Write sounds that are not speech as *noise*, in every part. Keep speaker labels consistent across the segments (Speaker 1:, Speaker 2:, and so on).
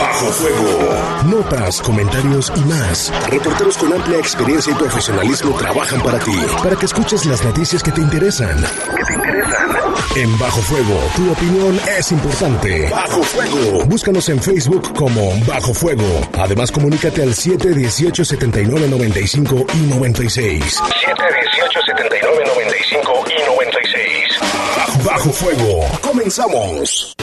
Speaker 1: Bajo Fuego. Notas, comentarios y más. Reporteros con amplia experiencia y profesionalismo trabajan para ti, para que escuches las noticias que te interesan. Que te interesan. En Bajo Fuego, tu opinión es importante. Bajo Fuego. Búscanos en Facebook como Bajo Fuego. Además, comunícate al 718 79 95 y 96. 718 79 95 y 96. Bajo Fuego. Comenzamos.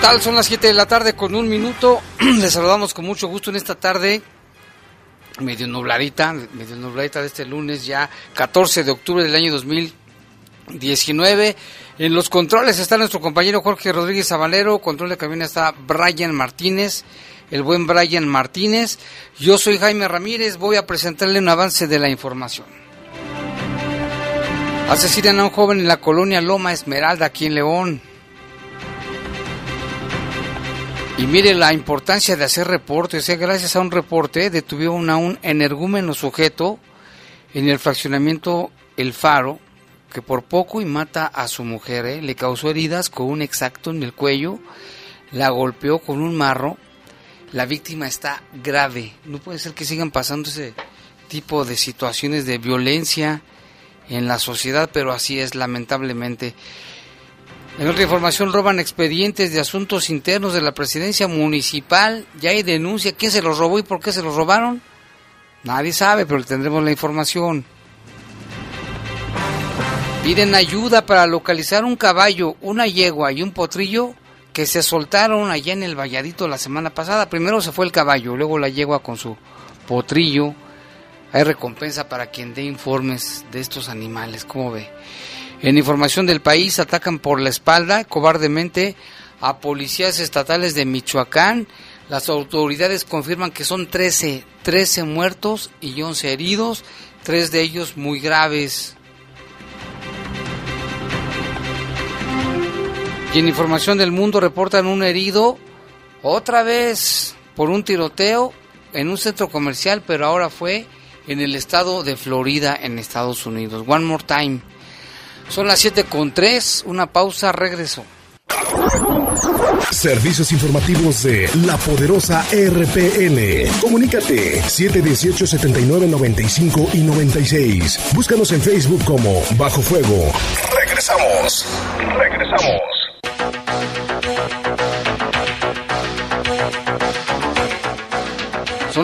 Speaker 2: Tal? Son las 7 de la tarde con un minuto. *clears throat* Les saludamos con mucho gusto en esta tarde medio nubladita, medio nubladita de este lunes ya 14 de octubre del año 2019. En los controles está nuestro compañero Jorge Rodríguez Sabalero, control de cabina está Brian Martínez, el buen Brian Martínez. Yo soy Jaime Ramírez, voy a presentarle un avance de la información. Asesinan a un joven en la colonia Loma Esmeralda, aquí en León. Y mire la importancia de hacer reportes. ¿eh? Gracias a un reporte detuvieron a un energúmeno sujeto en el fraccionamiento El Faro, que por poco y mata a su mujer. ¿eh? Le causó heridas con un exacto en el cuello, la golpeó con un marro. La víctima está grave. No puede ser que sigan pasando ese tipo de situaciones de violencia en la sociedad, pero así es lamentablemente. En otra información, roban expedientes de asuntos internos de la presidencia municipal. Ya hay denuncia. ¿Quién se los robó y por qué se los robaron? Nadie sabe, pero tendremos la información. Piden ayuda para localizar un caballo, una yegua y un potrillo que se soltaron allá en el Valladito la semana pasada. Primero se fue el caballo, luego la yegua con su potrillo. Hay recompensa para quien dé informes de estos animales. ¿Cómo ve? En información del país, atacan por la espalda cobardemente a policías estatales de Michoacán. Las autoridades confirman que son 13, 13 muertos y 11 heridos, tres de ellos muy graves. Y en información del mundo reportan un herido otra vez por un tiroteo en un centro comercial, pero ahora fue en el estado de Florida, en Estados Unidos. One more time. Son las 7 con 3, una pausa, regreso.
Speaker 1: Servicios informativos de la poderosa RPN. Comunícate 718 79 95 y 96. Búscanos en Facebook como Bajo Fuego. Regresamos. Regresamos.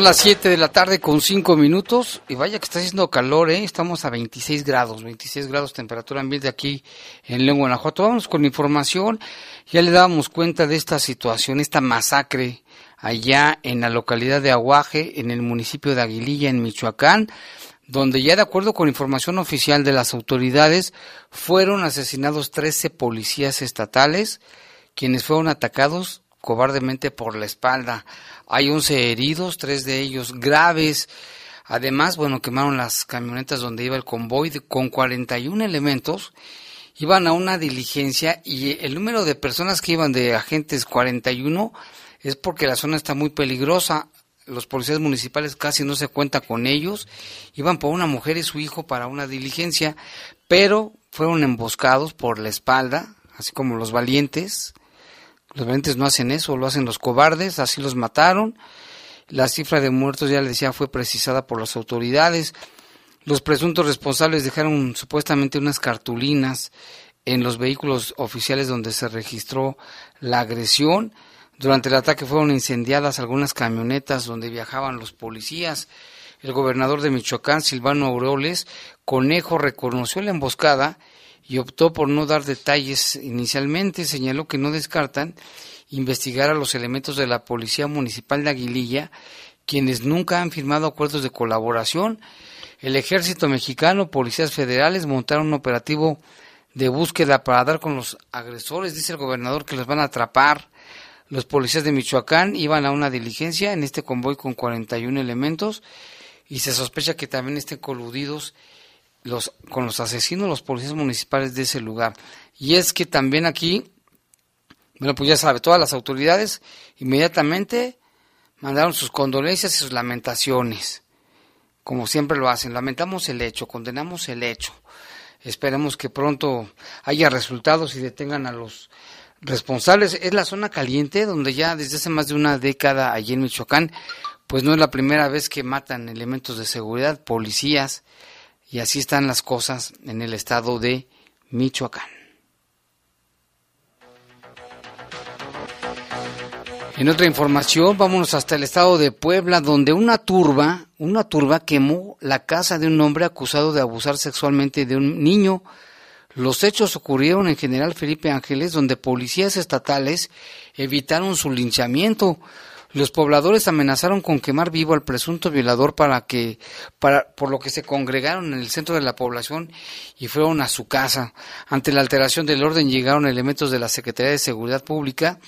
Speaker 2: Las 7 de la tarde con 5 minutos y vaya que está haciendo calor, ¿eh? Estamos a 26 grados, 26 grados temperatura ambiente aquí en León, Guanajuato. Vamos con información. Ya le dábamos cuenta de esta situación, esta masacre allá en la localidad de Aguaje, en el municipio de Aguililla, en Michoacán, donde ya de acuerdo con información oficial de las autoridades, fueron asesinados 13 policías estatales, quienes fueron atacados cobardemente por la espalda. Hay 11 heridos, tres de ellos graves. Además, bueno, quemaron las camionetas donde iba el convoy con 41 elementos. Iban a una diligencia y el número de personas que iban de agentes 41 es porque la zona está muy peligrosa. Los policías municipales casi no se cuenta con ellos. Iban por una mujer y su hijo para una diligencia, pero fueron emboscados por la espalda, así como los valientes. Los valientes no hacen eso, lo hacen los cobardes, así los mataron. La cifra de muertos, ya le decía, fue precisada por las autoridades. Los presuntos responsables dejaron supuestamente unas cartulinas en los vehículos oficiales donde se registró la agresión, Durante el ataque fueron incendiadas algunas camionetas donde viajaban los policías. El gobernador de Michoacán, Silvano Aureoles Conejo, reconoció la emboscada y optó por no dar detalles inicialmente. Señaló que no descartan investigar a los elementos de la Policía Municipal de Aguililla, quienes nunca han firmado acuerdos de colaboración. El ejército mexicano, policías federales montaron un operativo de búsqueda para dar con los agresores. Dice el gobernador que los van a atrapar. Los policías de Michoacán iban a una diligencia en este convoy con 41 elementos y se sospecha que también estén coludidos los, con los asesinos, los policías municipales de ese lugar. Y es que también aquí, bueno, pues ya sabe, todas las autoridades inmediatamente mandaron sus condolencias y sus lamentaciones, como siempre lo hacen. Lamentamos el hecho, condenamos el hecho. Esperemos que pronto haya resultados y detengan a los responsables. Es la zona caliente donde ya desde hace más de una década allí en Michoacán, pues no es la primera vez que matan elementos de seguridad, policías, y así están las cosas en el estado de Michoacán. En otra información, vámonos hasta el estado de Puebla, donde una turba, una turba quemó la casa de un hombre acusado de abusar sexualmente de un niño. Los hechos ocurrieron en General Felipe Ángeles, donde policías estatales evitaron su linchamiento. Los pobladores amenazaron con quemar vivo al presunto violador para que, para, por lo que se congregaron en el centro de la población y fueron a su casa. Ante la alteración del orden llegaron elementos de la Secretaría de Seguridad Pública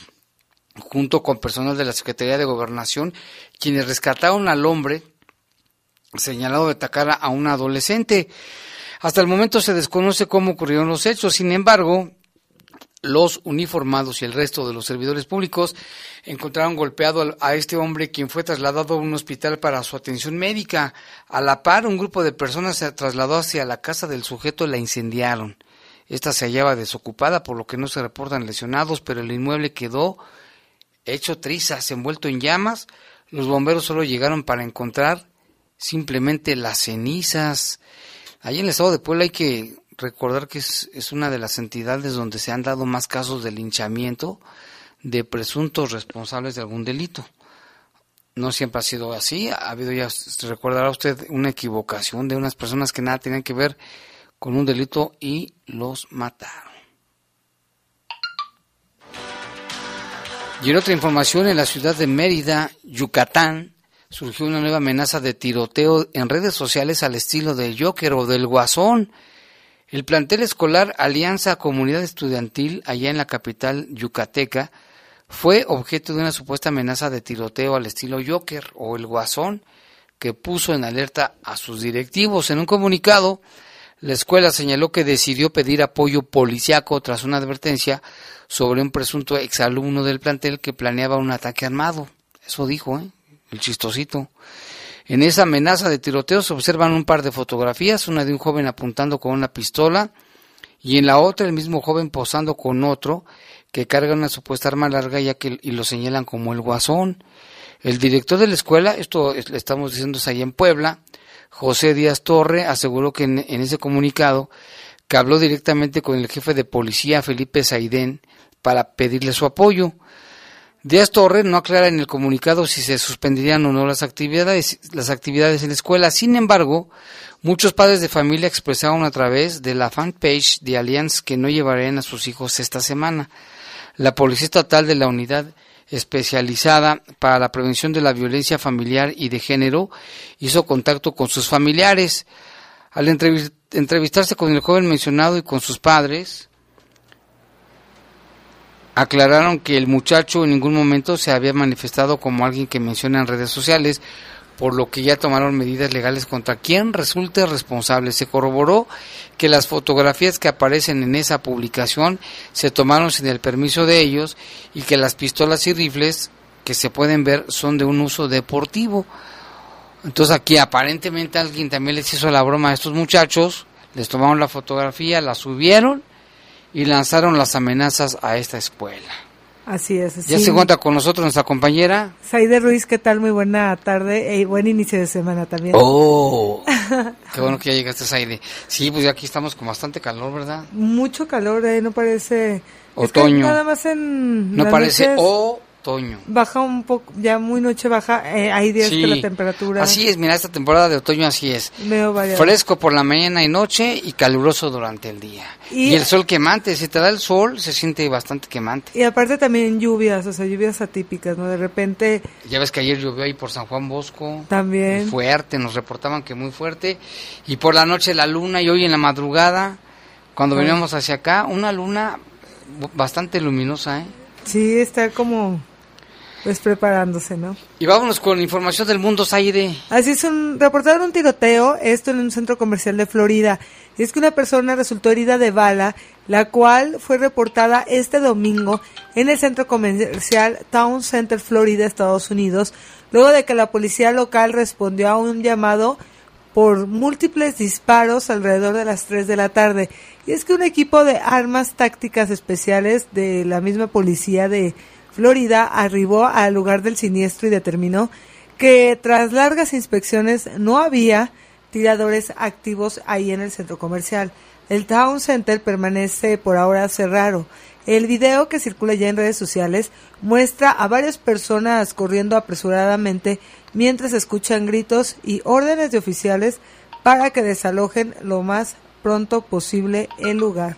Speaker 2: junto con personal de la Secretaría de Gobernación, quienes rescataron al hombre señalado de atacar a un adolescente. Hasta el momento se desconoce cómo ocurrieron los hechos, sin embargo, los uniformados y el resto de los servidores públicos encontraron golpeado a este hombre quien fue trasladado a un hospital para su atención médica. A la par, un grupo de personas se trasladó hacia la casa del sujeto y la incendiaron. Esta se hallaba desocupada, por lo que no se reportan lesionados, pero el inmueble quedó hecho trizas, envuelto en llamas. Los bomberos solo llegaron para encontrar simplemente las cenizas. Allí en el estado de Puebla hay que recordar que es, una de las entidades donde se han dado más casos de linchamiento de presuntos responsables de algún delito. No siempre ha sido así, ha habido ya, recordará usted, una equivocación de unas personas que nada tenían que ver con un delito y los mataron. Y en otra información, en la ciudad de Mérida, Yucatán, surgió una nueva amenaza de tiroteo en redes sociales al estilo del Joker o del Guasón. El plantel escolar Alianza Comunidad Estudiantil, allá en la capital yucateca, fue objeto de una supuesta amenaza de tiroteo al estilo Joker o el Guasón, que puso en alerta a sus directivos. En un comunicado, la escuela señaló que decidió pedir apoyo policiaco tras una advertencia sobre un presunto exalumno del plantel que planeaba un ataque armado. Eso dijo, ¿eh? el chistosito. En esa amenaza de tiroteo se observan un par de fotografías, una de un joven apuntando con una pistola y en la otra el mismo joven posando con otro que carga una supuesta arma larga ya que y lo señalan como el guasón. El director de la escuela, esto estamos diciendo es ahí en Puebla, José Díaz Torre, aseguró que en, en ese comunicado que habló directamente con el jefe de policía Felipe Saidén para pedirle su apoyo. Díaz Torre no aclara en el comunicado si se suspenderían o no las actividades, las actividades en la escuela. Sin embargo, muchos padres de familia expresaron a través de la fanpage de Allianz que no llevarían a sus hijos esta semana. La Policía Estatal de la Unidad especializada para la prevención de la violencia familiar y de género hizo contacto con sus familiares. Al entrevistarse con el joven mencionado y con sus padres, aclararon que el muchacho en ningún momento se había manifestado como alguien que menciona en redes sociales, por lo que ya tomaron medidas legales contra quien resulte responsable. Se corroboró que las fotografías que aparecen en esa publicación se tomaron sin el permiso de ellos y que las pistolas y rifles que se pueden ver son de un uso deportivo. Entonces aquí aparentemente alguien también les hizo la broma a estos muchachos, les tomaron la fotografía, la subieron y lanzaron las amenazas a esta escuela.
Speaker 3: Así es.
Speaker 2: Ya se cuenta con nosotros nuestra compañera.
Speaker 3: Saide Ruiz, ¿qué tal? Muy buena tarde y buen inicio de semana también.
Speaker 2: Oh, qué bueno que ya *laughs* llegaste, Saide. Sí, pues ya aquí estamos con bastante calor, ¿verdad?
Speaker 3: Mucho calor, ¿eh? No parece...
Speaker 2: Otoño.
Speaker 3: nada más en...
Speaker 2: No parece otoño. Otoño.
Speaker 3: Baja un poco, ya muy noche baja, eh, hay días que la temperatura...
Speaker 2: Así es, mira, esta temporada de otoño así es. Fresco por la mañana y noche y caluroso durante el día. Y, el sol quemante, si te da el sol se siente bastante quemante.
Speaker 3: Y aparte también lluvias, o sea, lluvias atípicas, ¿no? De repente...
Speaker 2: Ya ves que ayer llovió ahí por San Juan Bosco.
Speaker 3: También.
Speaker 2: Fuerte, nos reportaban que muy fuerte. Y por la noche la luna y hoy en la madrugada, cuando veníamos hacia acá, una luna bastante luminosa, ¿eh?
Speaker 3: Sí, está como pues preparándose, ¿no?
Speaker 2: Y vámonos con información del mundo, Zaire.
Speaker 3: Así es, un, reportaron un tiroteo, esto en un centro comercial de Florida. Y es que una persona resultó herida de bala, la cual fue reportada este domingo en el centro comercial Town Center, Florida, Estados Unidos, luego de que la policía local respondió a un llamado por múltiples disparos alrededor de las 3 de la tarde. Y es que un equipo de armas tácticas especiales de la misma policía de Florida arribó al lugar del siniestro y determinó que tras largas inspecciones no había tiradores activos ahí en el centro comercial. El Town Center permanece por ahora cerrado. El video que circula ya en redes sociales muestra a varias personas corriendo apresuradamente mientras escuchan gritos y órdenes de oficiales para que desalojen lo más pronto posible el lugar.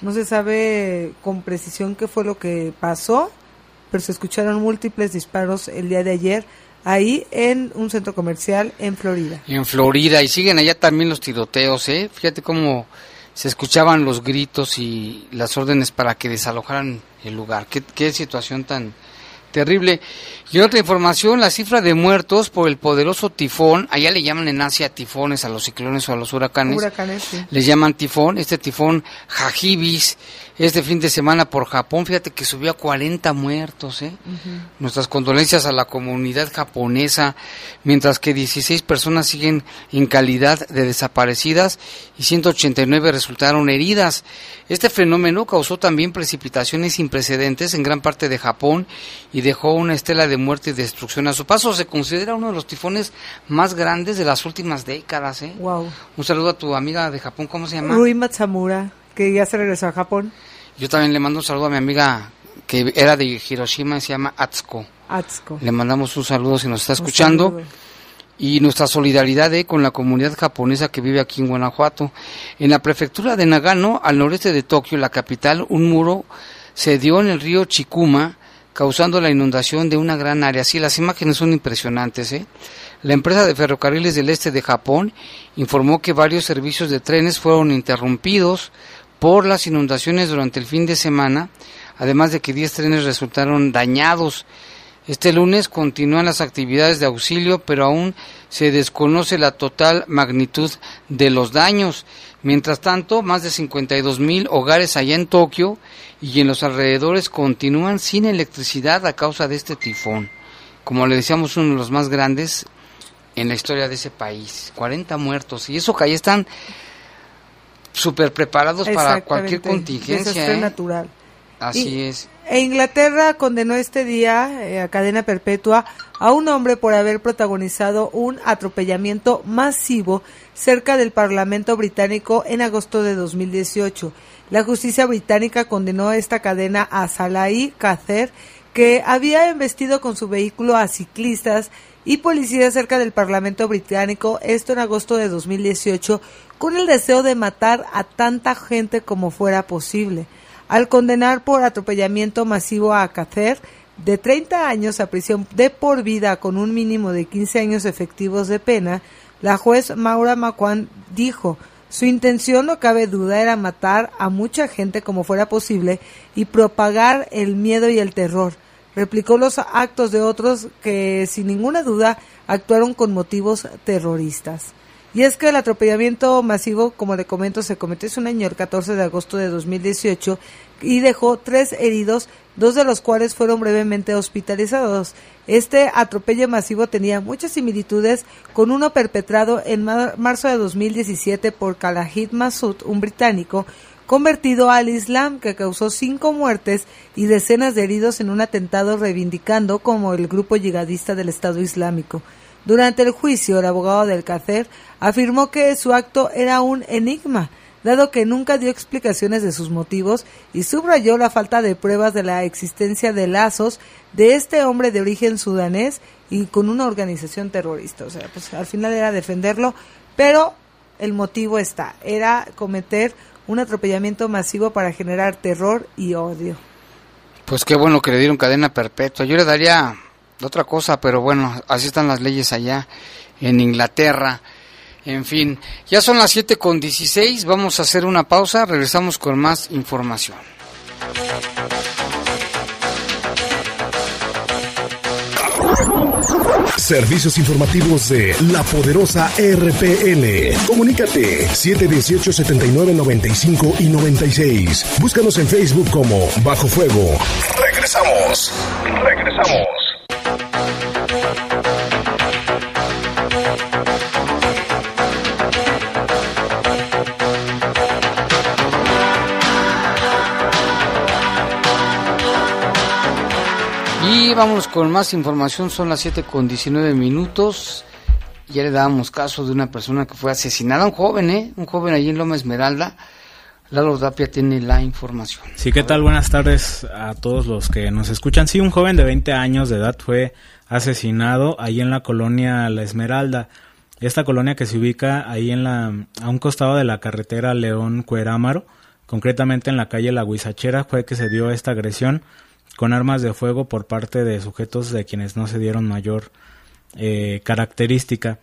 Speaker 3: No se sabe con precisión qué fue lo que pasó, pero se escucharon múltiples disparos el día de ayer ahí en un centro comercial en Florida.
Speaker 2: En Florida, y siguen allá también los tiroteos, ¿eh? Fíjate cómo se escuchaban los gritos y las órdenes para que desalojaran el lugar. Qué, qué situación tan, terrible. Y otra información, la cifra de muertos por el poderoso tifón, allá le llaman en Asia tifones a los ciclones o a los huracanes.
Speaker 3: Huracanes, sí.
Speaker 2: Les llaman tifón, este tifón Jajibis, este fin de semana por Japón, fíjate que subió a 40 muertos, ¿eh? Nuestras condolencias a la comunidad japonesa, mientras que 16 personas siguen en calidad de desaparecidas y 189 resultaron heridas. Este fenómeno causó también precipitaciones sin precedentes en gran parte de Japón y dejó una estela de muerte y destrucción a su paso. Se considera uno de los tifones más grandes de las últimas décadas, ¿eh?
Speaker 3: Wow.
Speaker 2: Un saludo a tu amiga de Japón, ¿cómo se llama?
Speaker 3: Rui Matsamura, que ya se regresó a Japón.
Speaker 2: Yo también le mando un saludo a mi amiga que era de Hiroshima y se llama Atsuko.
Speaker 3: Atsuko.
Speaker 2: Le mandamos un saludo si nos está escuchando. Y nuestra solidaridad eh, con la comunidad japonesa que vive aquí en Guanajuato. En la prefectura de Nagano, al noreste de Tokio, la capital, un muro se dio en el río Chikuma, causando la inundación de una gran área. Sí, las imágenes son impresionantes. ¿eh? La empresa de ferrocarriles del este de Japón informó que varios servicios de trenes fueron interrumpidos por las inundaciones durante el fin de semana, además de que 10 trenes resultaron dañados. Este lunes continúan las actividades de auxilio, pero aún se desconoce la total magnitud de los daños. Mientras tanto, más de 52 mil hogares allá en Tokio y en los alrededores continúan sin electricidad a causa de este tifón. Como le decíamos, uno de los más grandes en la historia de ese país. 40 muertos. Y eso que ahí están súper preparados para cualquier contingencia.
Speaker 3: ¿eh? natural.
Speaker 2: Así es.
Speaker 3: E Inglaterra condenó este día eh, a cadena perpetua a un hombre por haber protagonizado un atropellamiento masivo cerca del Parlamento británico en agosto de 2018. La justicia británica condenó esta cadena a Salahi Kacer, que había embestido con su vehículo a ciclistas y policías cerca del Parlamento británico, esto en agosto de 2018, con el deseo de matar a tanta gente como fuera posible. Al condenar por atropellamiento masivo a Cacer, de 30 años a prisión de por vida con un mínimo de 15 años efectivos de pena, la juez Maura Macuán dijo, su intención, no cabe duda, era matar a mucha gente como fuera posible y propagar el miedo y el terror. Replicó los actos de otros que, sin ninguna duda, actuaron con motivos terroristas. Y es que el atropellamiento masivo, como le comento, se cometió ese un año, el 14 de agosto de 2018, y dejó tres heridos, dos de los cuales fueron brevemente hospitalizados. Este atropello masivo tenía muchas similitudes con uno perpetrado en marzo de 2017 por Khalid Massoud, un británico, convertido al Islam que causó cinco muertes y decenas de heridos en un atentado reivindicando como el grupo yihadista del Estado Islámico. Durante el juicio, el abogado del Cacer afirmó que su acto era un enigma, dado que nunca dio explicaciones de sus motivos y subrayó la falta de pruebas de la existencia de lazos de este hombre de origen sudanés y con una organización terrorista. O sea, pues al final era defenderlo, pero el motivo está, era cometer un atropellamiento masivo para generar terror y odio.
Speaker 2: Pues qué bueno que le dieron cadena perpetua. Yo le daría otra cosa, pero bueno, así están las leyes allá en Inglaterra. En fin, ya son las 7 con 16, vamos a hacer una pausa, regresamos con más información.
Speaker 1: Servicios informativos de la poderosa RPN. Comunícate 718-7995 y 96. Búscanos en Facebook como Bajo Fuego. Regresamos. Regresamos.
Speaker 2: Vamos con más información, son las 7 con 19 minutos. Ya le dábamos caso de una persona que fue asesinada, un joven, ¿eh? Un joven allí en Loma Esmeralda. Lalo Dapia tiene la información.
Speaker 4: Sí, ¿qué tal? Buenas tardes a todos los que nos escuchan. Sí, un joven de 20 años de edad fue asesinado ahí en la colonia La Esmeralda. Esta colonia que se ubica ahí en la, a un costado de la carretera León Cuerámaro, concretamente en la calle La Huizachera, fue que se dio esta agresión con armas de fuego por parte de sujetos de quienes no se dieron mayor eh, característica.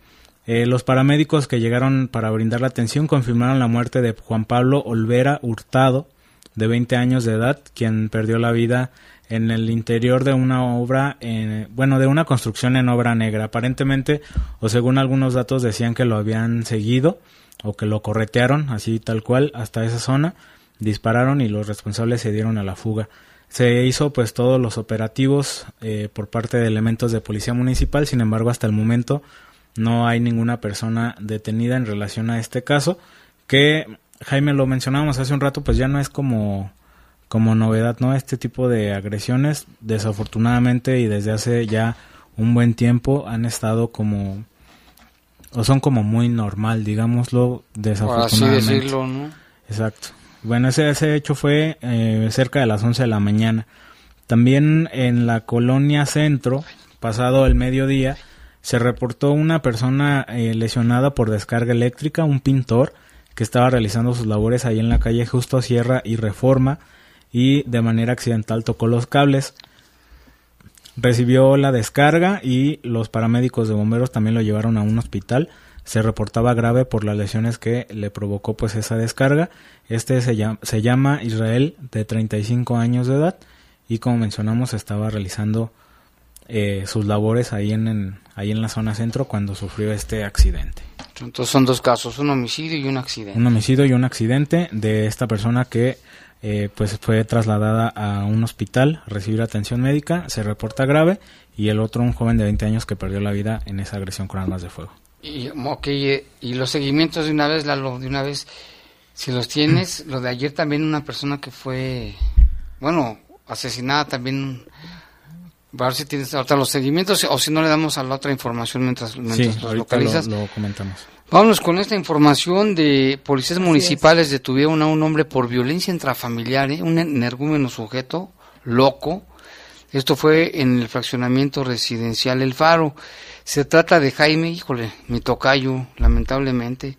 Speaker 4: Eh, los paramédicos que llegaron para brindar la atención confirmaron la muerte de Juan Pablo Olvera Hurtado, de 20 años de edad, quien perdió la vida en el interior de una obra, bueno, de una construcción en obra negra. Aparentemente, o según algunos datos, decían que lo habían seguido o que lo corretearon, así tal cual, hasta esa zona, dispararon y los responsables se dieron a la fuga. Se hizo pues todos los operativos eh, por parte de elementos de policía municipal, sin embargo hasta el momento no hay ninguna persona detenida en relación a este caso, que Jaime lo mencionábamos hace un rato, pues ya no es como como novedad, ¿no? Este tipo de agresiones, desafortunadamente y desde hace ya un buen tiempo han estado como o son como muy normal, digámoslo, desafortunadamente.
Speaker 2: así decirlo, ¿no?
Speaker 4: Exacto. Bueno, ese, ese hecho fue eh, cerca de las 11 de la mañana. También en la colonia centro, pasado el mediodía, se reportó una persona eh, lesionada por descarga eléctrica, un pintor que estaba realizando sus labores ahí en la calle Justo Sierra y Reforma y de manera accidental tocó los cables. Recibió la descarga y los paramédicos de bomberos también lo llevaron a un hospital se reportaba grave por las lesiones que le provocó pues esa descarga. Este se llama, se llama Israel de 35 años de edad y como mencionamos estaba realizando eh, sus labores ahí en, ahí en la zona centro cuando sufrió este accidente.
Speaker 2: Entonces son dos casos, un homicidio y un accidente.
Speaker 4: Un homicidio y un accidente de esta persona que eh, pues fue trasladada a un hospital a recibir atención médica, se reporta grave y el otro un joven de 20 años que perdió la vida en esa agresión con armas de fuego.
Speaker 2: Y, okay, y los seguimientos de una vez, Lalo, de una vez, si los tienes, *clears throat* lo de ayer también una persona que fue, bueno, asesinada también, a ver si tienes ahorita los seguimientos o si no le damos a la otra información mientras, mientras los localizas.
Speaker 4: Lo, comentamos.
Speaker 2: Vámonos con esta información de policías municipales detuvieron a un hombre por violencia intrafamiliar, ¿eh? un energúmeno sujeto, loco. Esto fue en el fraccionamiento residencial El Faro. Se trata de Jaime, híjole, mi tocayo, lamentablemente,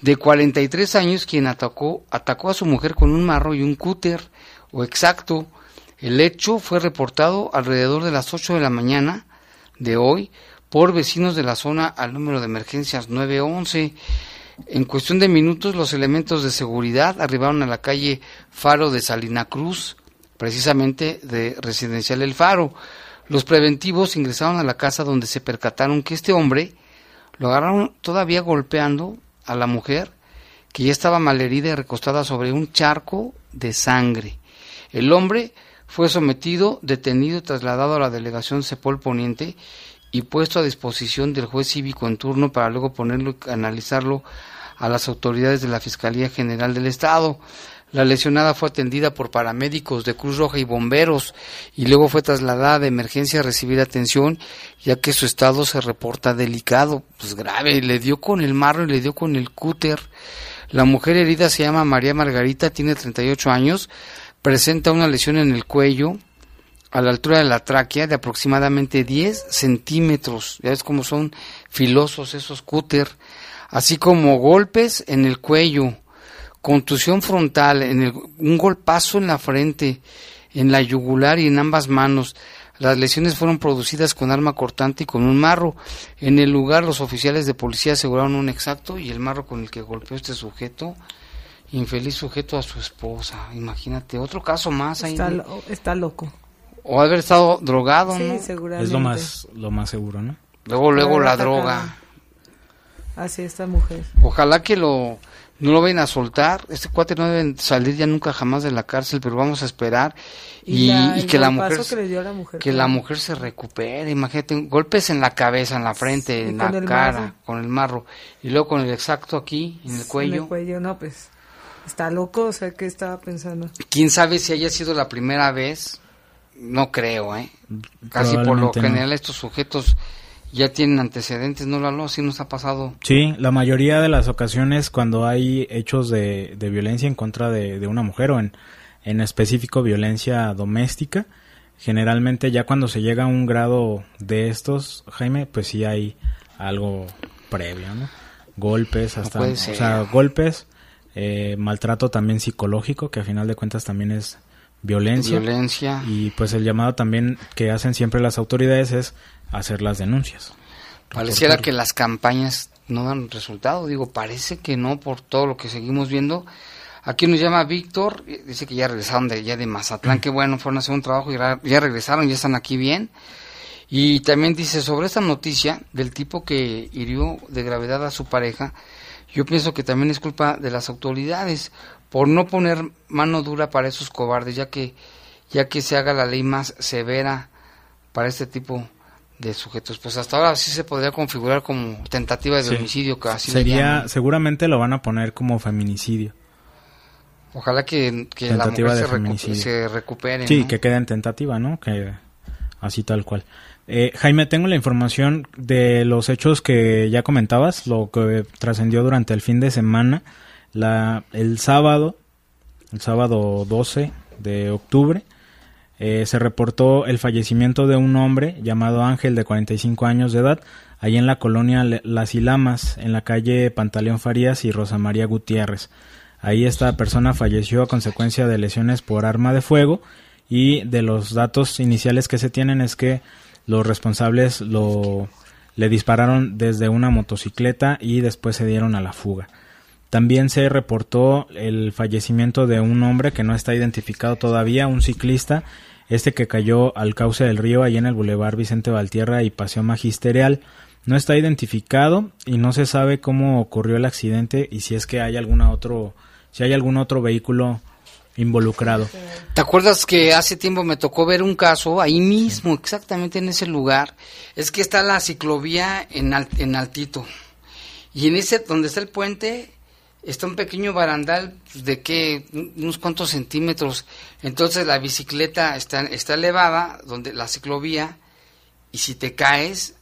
Speaker 2: de 43 años, quien atacó, atacó a su mujer con un marro y un cúter, o exacto. El hecho fue reportado alrededor de las 8 de la mañana de hoy por vecinos de la zona al número de emergencias 911. En cuestión de minutos, los elementos de seguridad arribaron a la calle Faro de Salina Cruz, precisamente de Residencial El Faro. Los preventivos ingresaron a la casa donde se percataron que este hombre lo agarraron todavía golpeando a la mujer, que ya estaba malherida y recostada sobre un charco de sangre. El hombre fue sometido, detenido y trasladado a la delegación Cepol Poniente y puesto a disposición del juez cívico en turno para luego ponerlo y analizarlo a las autoridades de la Fiscalía General del Estado. La lesionada fue atendida por paramédicos de Cruz Roja y bomberos y luego fue trasladada de emergencia a recibir atención ya que su estado se reporta delicado, pues grave, le dio con el marro y le dio con el cúter. La mujer herida se llama María Margarita, tiene 38 años, presenta una lesión en el cuello a la altura de la tráquea de aproximadamente 10 centímetros, ya ves cómo son filosos esos cúter, así como golpes en el cuello, contusión frontal, en el, un golpazo en la frente, en la yugular y en ambas manos. Las lesiones fueron producidas con arma cortante y con un marro. En el lugar los oficiales de policía aseguraron un exacto y el marro con el que golpeó este sujeto, infeliz sujeto a su esposa. Imagínate, otro caso más ahí.
Speaker 3: Está, lo, está loco.
Speaker 2: O haber estado drogado,
Speaker 3: Sí,
Speaker 2: ¿no?
Speaker 3: seguramente.
Speaker 4: Es lo más, lo más seguro, ¿no?
Speaker 2: Luego, luego la droga.
Speaker 3: Así esta mujer.
Speaker 2: Ojalá que lo no lo vayan a soltar. Este cuate no debe salir ya nunca jamás de la cárcel, pero vamos a esperar y,
Speaker 3: la-
Speaker 2: y que la mujer
Speaker 3: que le dio a la mujer.
Speaker 2: que la mujer se recupere. Imagínate, golpes en la cabeza, en la frente,
Speaker 3: Sí,
Speaker 2: en la cara,
Speaker 3: marro.
Speaker 2: con el marro y luego con el exacto aquí en el
Speaker 3: En
Speaker 2: cuello.
Speaker 3: el cuello, no, pues. Está loco, o sea, ¿qué estaba pensando?
Speaker 2: Quién sabe si haya sido la primera vez. No creo, ¿eh? Casi por lo
Speaker 4: no.
Speaker 2: general estos sujetos ya tienen antecedentes, ¿no, Lalo? Así nos ha pasado.
Speaker 4: Sí, la mayoría de las ocasiones cuando hay hechos de, de violencia en contra de, de una mujer o en, en específico violencia doméstica, generalmente ya cuando se llega a un grado de estos, Jaime, pues sí hay algo previo, ¿no? Golpes, hasta,
Speaker 2: puede
Speaker 4: o sea, golpes, eh, maltrato también psicológico, que a final de cuentas también es violencia.
Speaker 2: Violencia.
Speaker 4: Y pues el llamado también que hacen siempre las autoridades es hacer las denuncias.
Speaker 2: Pareciera
Speaker 4: Reportarlo.
Speaker 2: que las campañas no dan resultado. Digo, parece que no por todo lo que seguimos viendo. Aquí nos llama Víctor, eh, dice que ya regresaron de ya de Mazatlán, que bueno, fueron a hacer un trabajo y ya regresaron, ya están aquí bien. Y también dice sobre esta noticia del tipo que hirió de gravedad a su pareja, yo pienso que también es culpa de las autoridades por no poner mano dura para esos cobardes, ya que ya que se haga la ley más severa para este tipo de sujetos. Pues hasta ahora sí se podría configurar como tentativa de
Speaker 4: Sí.
Speaker 2: homicidio, le
Speaker 4: Sería, seguramente lo van a poner como feminicidio.
Speaker 2: Ojalá que, que la mujer se, recu- se recupere.
Speaker 4: Sí,
Speaker 2: ¿no?
Speaker 4: que quede en tentativa, ¿no? Que así tal cual. Eh, Jaime, tengo la información de los hechos que ya comentabas, lo que trascendió durante el fin de semana, la, el sábado, el sábado 12 de octubre, eh, se reportó el fallecimiento de un hombre llamado Ángel de 45 años de edad, ahí en la colonia Las Ilamas, en la calle Pantaleón Farías y Rosa María Gutiérrez. Ahí esta persona falleció a consecuencia de lesiones por arma de fuego y de los datos iniciales que se tienen es que los responsables lo le dispararon desde una motocicleta y después se dieron a la fuga. También se reportó el fallecimiento de un hombre que no está identificado todavía, un ciclista, este que cayó al cauce del río ahí en el Boulevard Vicente Valtierra y Paseo Magisterial. No está identificado y no se sabe cómo ocurrió el accidente y si es que hay alguna otro, si hay algún otro vehículo involucrado.
Speaker 2: ¿Te acuerdas que hace tiempo me tocó ver un caso ahí mismo, exactamente en ese lugar? Es que está la ciclovía en, en altito. Y en ese, donde está el puente, está un pequeño barandal pues, de que unos cuantos centímetros. Entonces la bicicleta está, está elevada, donde la ciclovía, y si te caes,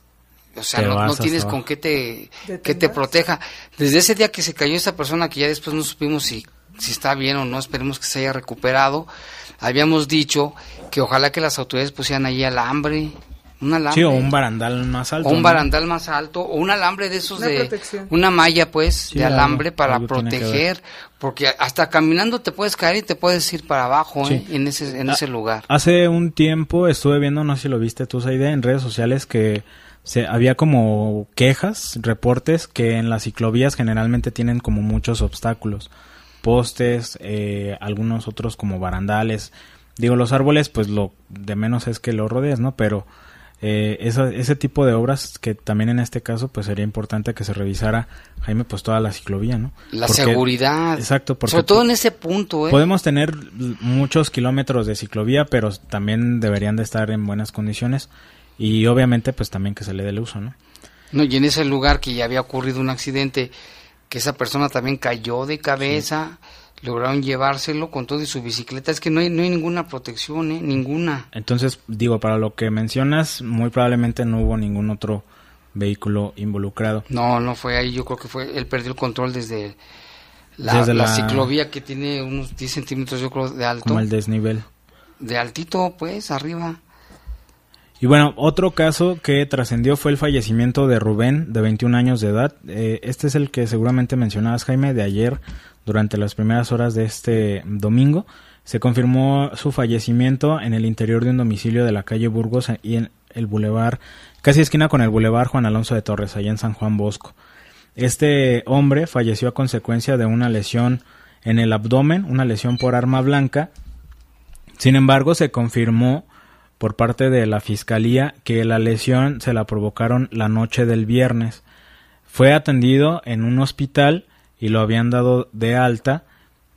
Speaker 2: o sea, no, no tienes con qué te,
Speaker 3: ¿Te
Speaker 2: que te proteja. Desde ese día que se cayó esta persona, que ya después no supimos si, si está bien o no, esperemos que se haya recuperado, habíamos dicho que ojalá que las autoridades pusieran ahí alambre, un alambre.
Speaker 4: Sí, o un barandal más alto.
Speaker 2: o un
Speaker 4: ¿no?
Speaker 2: barandal más alto, o un alambre de esos
Speaker 3: Una
Speaker 2: de
Speaker 3: protección.
Speaker 2: una malla pues
Speaker 4: Sí,
Speaker 2: de
Speaker 4: algo-
Speaker 2: alambre para
Speaker 4: algo
Speaker 2: proteger, porque hasta caminando te puedes caer y te puedes ir para abajo ¿eh? En ese en
Speaker 4: Ah,
Speaker 2: ese lugar.
Speaker 4: Hace un tiempo estuve viendo, no sé si lo viste tú, Saide, en redes sociales que se, había como quejas, reportes que en las ciclovías generalmente tienen como muchos obstáculos, postes, eh, algunos otros como barandales. Digo, los árboles, pues lo de menos es que lo rodees, ¿no? Pero eh, eso- ese tipo de obras que también en este caso, pues sería importante que se revisara, Jaime, pues toda la ciclovía, ¿no?
Speaker 2: La
Speaker 4: Porque-
Speaker 2: seguridad.
Speaker 4: Exacto, porque
Speaker 2: Sobre todo en ese punto, ¿eh?
Speaker 4: Podemos tener muchos kilómetros de ciclovía, pero también deberían de estar en buenas condiciones y obviamente pues también que se le dé el uso, ¿no?
Speaker 2: No, y en ese lugar que ya había ocurrido un accidente, que esa persona también cayó de cabeza, lograron llevárselo con todo y su bicicleta. Es que no hay, no hay ninguna protección, ¿eh? Ninguna.
Speaker 4: Entonces, digo, para lo que mencionas, muy probablemente no hubo ningún otro vehículo involucrado.
Speaker 2: No, no fue ahí. Yo creo que fue, él perdió el control desde la, la, ciclovía que tiene unos 10 centímetros, yo creo, de alto.
Speaker 4: Como el desnivel.
Speaker 2: De altito, pues, arriba.
Speaker 4: Y bueno, otro caso que trascendió fue el fallecimiento de Rubén, de 21 años de edad. Eh, este es el que seguramente mencionabas, Jaime, de ayer, durante las primeras horas de este domingo. Se confirmó su fallecimiento en el interior de un domicilio de la calle Burgos y en el bulevar, casi esquina con el bulevar Juan Alonso de Torres, allá en San Juan Bosco. Este hombre falleció a consecuencia de una lesión en el abdomen, una lesión por arma blanca. Sin embargo, se confirmó por parte de la fiscalía que la lesión se la provocaron la noche del viernes. Fue atendido en un hospital y lo habían dado de alta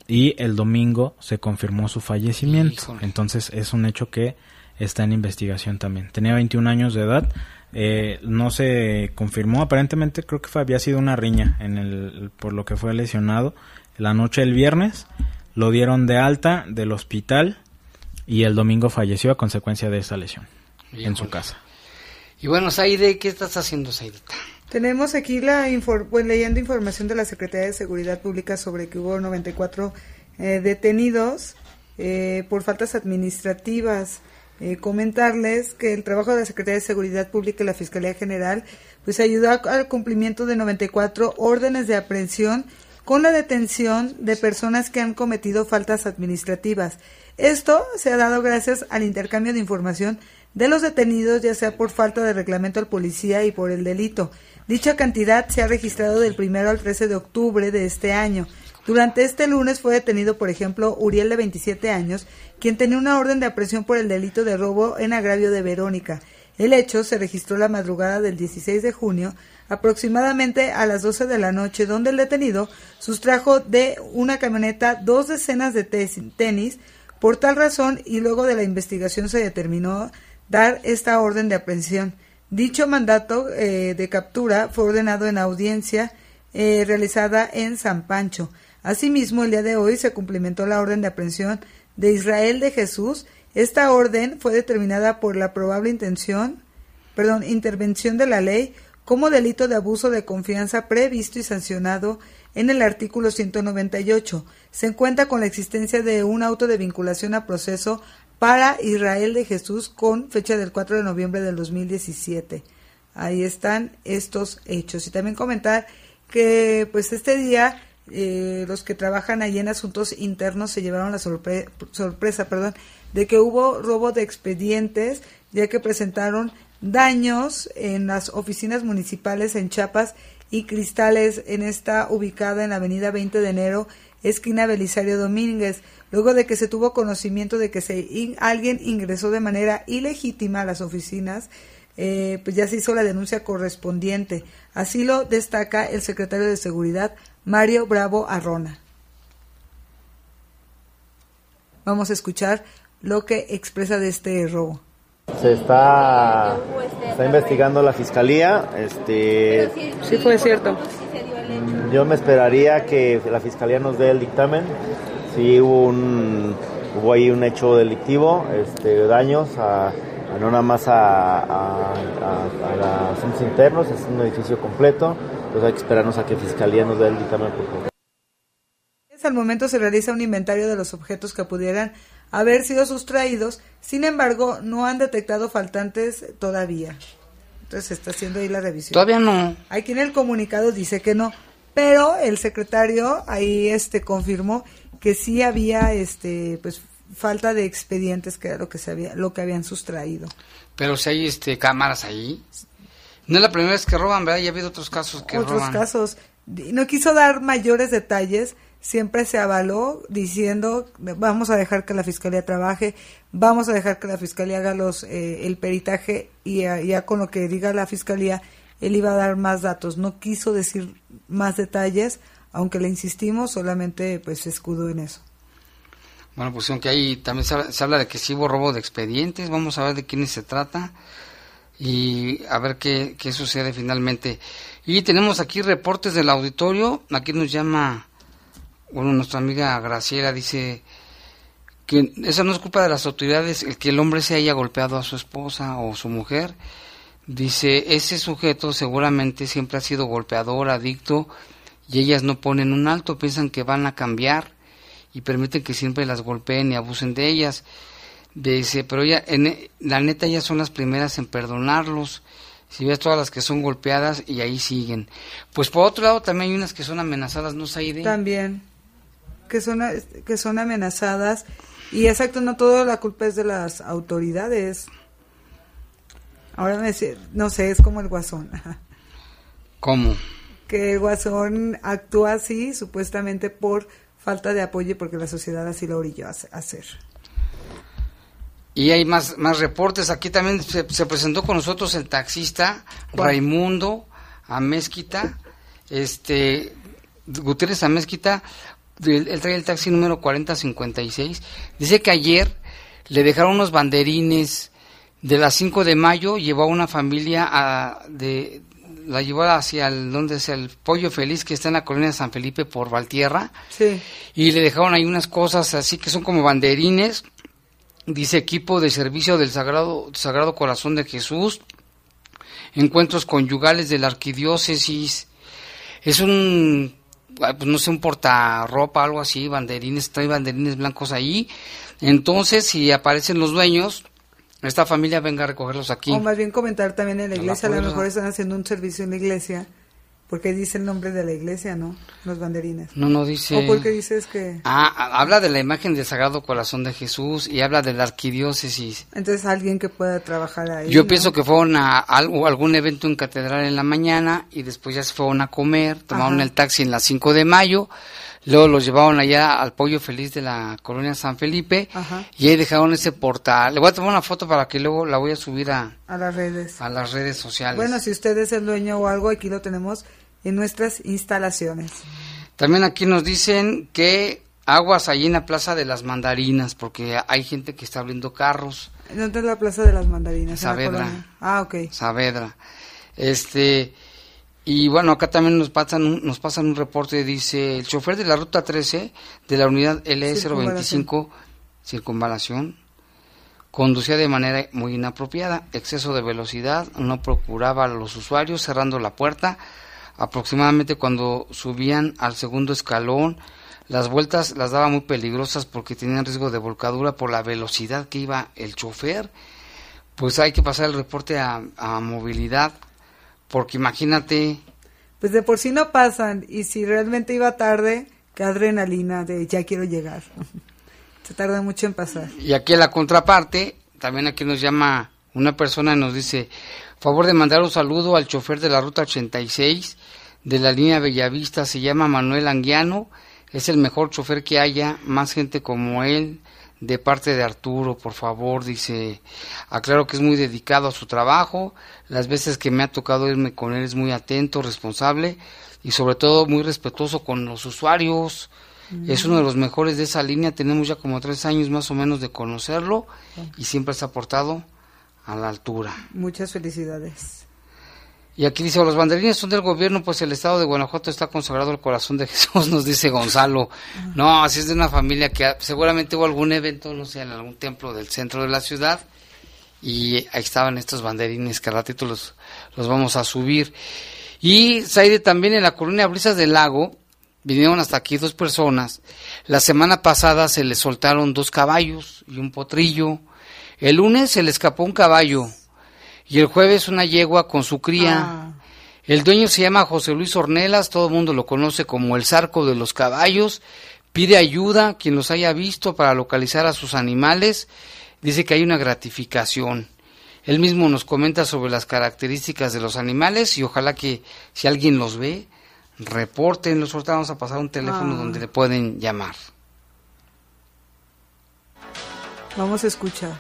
Speaker 4: y el domingo se confirmó su fallecimiento. Entonces es un hecho que está en investigación también. Tenía 21 años de edad, eh, no se confirmó, aparentemente creo que fue, había sido una riña en el, por lo que fue lesionado la noche del viernes. Lo dieron de alta del hospital y el domingo falleció a consecuencia de esa lesión en su casa.
Speaker 2: Y bueno, Saide, ¿qué estás haciendo, Saidita?
Speaker 3: Tenemos aquí la pues, leyendo información de la Secretaría de Seguridad Pública sobre que hubo 94 eh, detenidos eh, por faltas administrativas. Eh, comentarles que el trabajo de la Secretaría de Seguridad Pública y la Fiscalía General pues ayudó al cumplimiento de 94 órdenes de aprehensión con la detención de personas que han cometido faltas administrativas. Esto se ha dado gracias al intercambio de información de los detenidos, ya sea por falta de reglamento al policía y por el delito. Dicha cantidad se ha registrado del 1 al 13 de octubre de este año. Durante este lunes fue detenido, por ejemplo, Uriel de 27 años, quien tenía una orden de aprehensión por el delito de robo en agravio de Verónica. El hecho se registró la madrugada del 16 de junio, aproximadamente a las 12 de la noche, donde el detenido sustrajo de una camioneta dos decenas de tenis, por tal razón, y luego de la investigación se determinó dar esta orden de aprehensión. Dicho mandato eh, de captura fue ordenado en audiencia eh, realizada en San Pancho. Asimismo, el día de hoy se cumplimentó la orden de aprehensión de Israel de Jesús. Esta orden fue determinada por la probable intención, perdón, intervención de la ley como delito de abuso de confianza previsto y sancionado en el artículo 198. Se encuentra con la existencia de un auto de vinculación a proceso para Israel de Jesús con fecha del 4 de noviembre del 2017. Ahí están estos hechos. Y también comentar que pues este día eh, los que trabajan allí en asuntos internos se llevaron la sorpresa perdón, de que hubo robo de expedientes ya que presentaron daños en las oficinas municipales en Chiapas y cristales en esta ubicada en la avenida 20 de enero, esquina Belisario Domínguez, luego de que se tuvo conocimiento de que se, alguien ingresó de manera ilegítima a las oficinas, eh, pues ya se hizo la denuncia correspondiente. Así lo destaca el secretario de Seguridad, Mario Bravo Arrona. Vamos a escuchar lo que expresa de este robo.
Speaker 5: Se está, está investigando la fiscalía. Este,
Speaker 3: sí, fue cierto.
Speaker 5: Yo me esperaría que la fiscalía nos dé el dictamen. Si hubo un hubo ahí un hecho delictivo, este, daños a, no nada más a, a, a, asuntos internos, es un edificio completo. Entonces hay que esperarnos a que fiscalía nos dé el dictamen por favor.
Speaker 3: Al momento se realiza un inventario de los objetos que pudieran haber sido sustraídos, sin embargo, no han detectado faltantes todavía. Entonces se está haciendo ahí la revisión.
Speaker 2: Todavía no.
Speaker 3: Aquí en el comunicado dice que no, pero el secretario ahí este confirmó que sí había este pues falta de expedientes que era lo que se había lo que habían sustraído.
Speaker 2: Pero si hay este cámaras ahí. No es la primera vez que roban, ¿verdad? Ya ha habido otros casos que
Speaker 3: roban.
Speaker 2: Otros
Speaker 3: casos. No quiso dar mayores detalles, siempre se avaló diciendo vamos a dejar que la fiscalía trabaje, vamos a dejar que la fiscalía haga los eh, el peritaje y ya, con lo que diga la fiscalía él iba a dar más datos. No quiso decir más detalles, aunque le insistimos, solamente pues se escudó en eso.
Speaker 2: Bueno, pues aunque ahí también se habla, de que sí hubo robo de expedientes, vamos a ver de quiénes se trata y a ver qué, qué sucede finalmente. Y tenemos aquí reportes del auditorio, aquí nos llama bueno, nuestra amiga Graciela dice que esa no es culpa de las autoridades el que el hombre se haya golpeado a su esposa o su mujer. Dice, ese sujeto seguramente siempre ha sido golpeador, adicto, y ellas no ponen un alto, piensan que van a cambiar y permiten que siempre las golpeen y abusen de ellas. Dice, pero ella, en, la neta, ellas son las primeras en perdonarlos si ves todas las que son golpeadas y ahí siguen. Pues por otro lado también hay unas que son amenazadas, ¿no, Saide?
Speaker 3: También, que son, que son amenazadas. Y exacto, no toda la culpa es de las autoridades. Ahora me, no sé, es como el guasón. *laughs*
Speaker 2: ¿Cómo?
Speaker 3: Que el guasón actúa así supuestamente por falta de apoyo porque la sociedad así lo orilló a hacer.
Speaker 2: Y hay más, más reportes. Aquí también se, presentó con nosotros el taxista Raimundo Amezquita, este, Gutiérrez Amezquita, él, trae el taxi número 4056. Dice que ayer le dejaron unos banderines de las 5 de mayo, llevó a una familia a, de, la llevó hacia el, donde es el Pollo Feliz, que está en la colonia de San Felipe por Valtierra.
Speaker 3: Sí.
Speaker 2: Y le dejaron ahí unas cosas así que son como banderines dice equipo de servicio del Sagrado, Sagrado Corazón de Jesús, encuentros conyugales de la arquidiócesis, es un, pues no sé, un portarropa, algo así, banderines, trae banderines blancos ahí, entonces si aparecen los dueños, esta familia venga a recogerlos aquí.
Speaker 3: O más bien comentar también en la iglesia, a lo mejor están haciendo un servicio en la iglesia porque dice el nombre de la iglesia, ¿no? Los banderines.
Speaker 2: No, no dice.
Speaker 3: ¿O porque dices que.?
Speaker 2: Ah, habla de la imagen del Sagrado Corazón de Jesús y habla de la arquidiócesis.
Speaker 3: Entonces, alguien que pueda trabajar ahí.
Speaker 2: Yo pienso que fueron a, algún evento en catedral en la mañana y después ya se fueron a comer, tomaron el taxi en las 5 de mayo Luego los llevaron allá al Pollo Feliz de la colonia San Felipe y ahí dejaron ese portal. Le voy a tomar una foto para que luego la voy a subir a,
Speaker 3: a las redes.
Speaker 2: A las redes sociales.
Speaker 3: Bueno, si usted es el dueño o algo, aquí lo tenemos en nuestras instalaciones.
Speaker 2: También aquí nos dicen que aguas allí en la Plaza de las Mandarinas, porque hay gente que está abriendo carros.
Speaker 3: ¿Dónde es la Plaza de las Mandarinas?
Speaker 2: Saavedra.
Speaker 3: Ah, ok.
Speaker 2: Saavedra. Este, y bueno, acá también nos pasan un, nos pasan un reporte, dice, el chofer de la ruta 13 de la unidad LS025, circunvalación, conducía de manera muy inapropiada, exceso de velocidad, no procuraba a los usuarios cerrando la puerta, aproximadamente cuando subían al segundo escalón, las vueltas las daba muy peligrosas porque tenían riesgo de volcadura por la velocidad que iba el chofer, pues hay que pasar el reporte a, a movilidad porque imagínate.
Speaker 3: Pues de por sí no pasan, y si realmente iba tarde, qué adrenalina de ya quiero llegar. *laughs* Se tarda mucho en pasar.
Speaker 2: Y aquí la contraparte, también aquí nos llama una persona y nos dice, favor de mandar un saludo al chofer de la ruta 86 de la línea Bellavista, se llama Manuel Anguiano, es el mejor chofer que haya, más gente como él, de parte de Arturo, por favor, dice, aclaro que es muy dedicado a su trabajo, las veces que me ha tocado irme con él es muy atento, responsable y sobre todo muy respetuoso con los usuarios. Es uno de los mejores de esa línea, tenemos ya como tres años más o menos de conocerlo y siempre se ha portado a la altura.
Speaker 3: Muchas felicidades.
Speaker 2: Y aquí dice, los banderines son del gobierno, pues el estado de Guanajuato está consagrado al corazón de *laughs* Jesús, nos dice Gonzalo. No, así es de una familia que seguramente hubo algún evento, no sé, en algún templo del centro de la ciudad, y ahí estaban estos banderines que al ratito los, los vamos a subir. Y Saide también en la colonia Brisas del Lago, vinieron hasta aquí dos personas. La semana pasada se les soltaron dos caballos y un potrillo. El lunes se le escapó un caballo y el jueves una yegua con su cría. Ah. El dueño se llama José Luis Ornelas, todo el mundo lo conoce como el Zarco de los Caballos. Pide ayuda quien los haya visto para localizar a sus animales. Dice que hay una gratificación. Él mismo nos comenta sobre las características de los animales y ojalá que si alguien los ve, reporten. Los ahorita vamos a pasar un teléfono ah. donde le pueden llamar.
Speaker 3: Vamos a escuchar.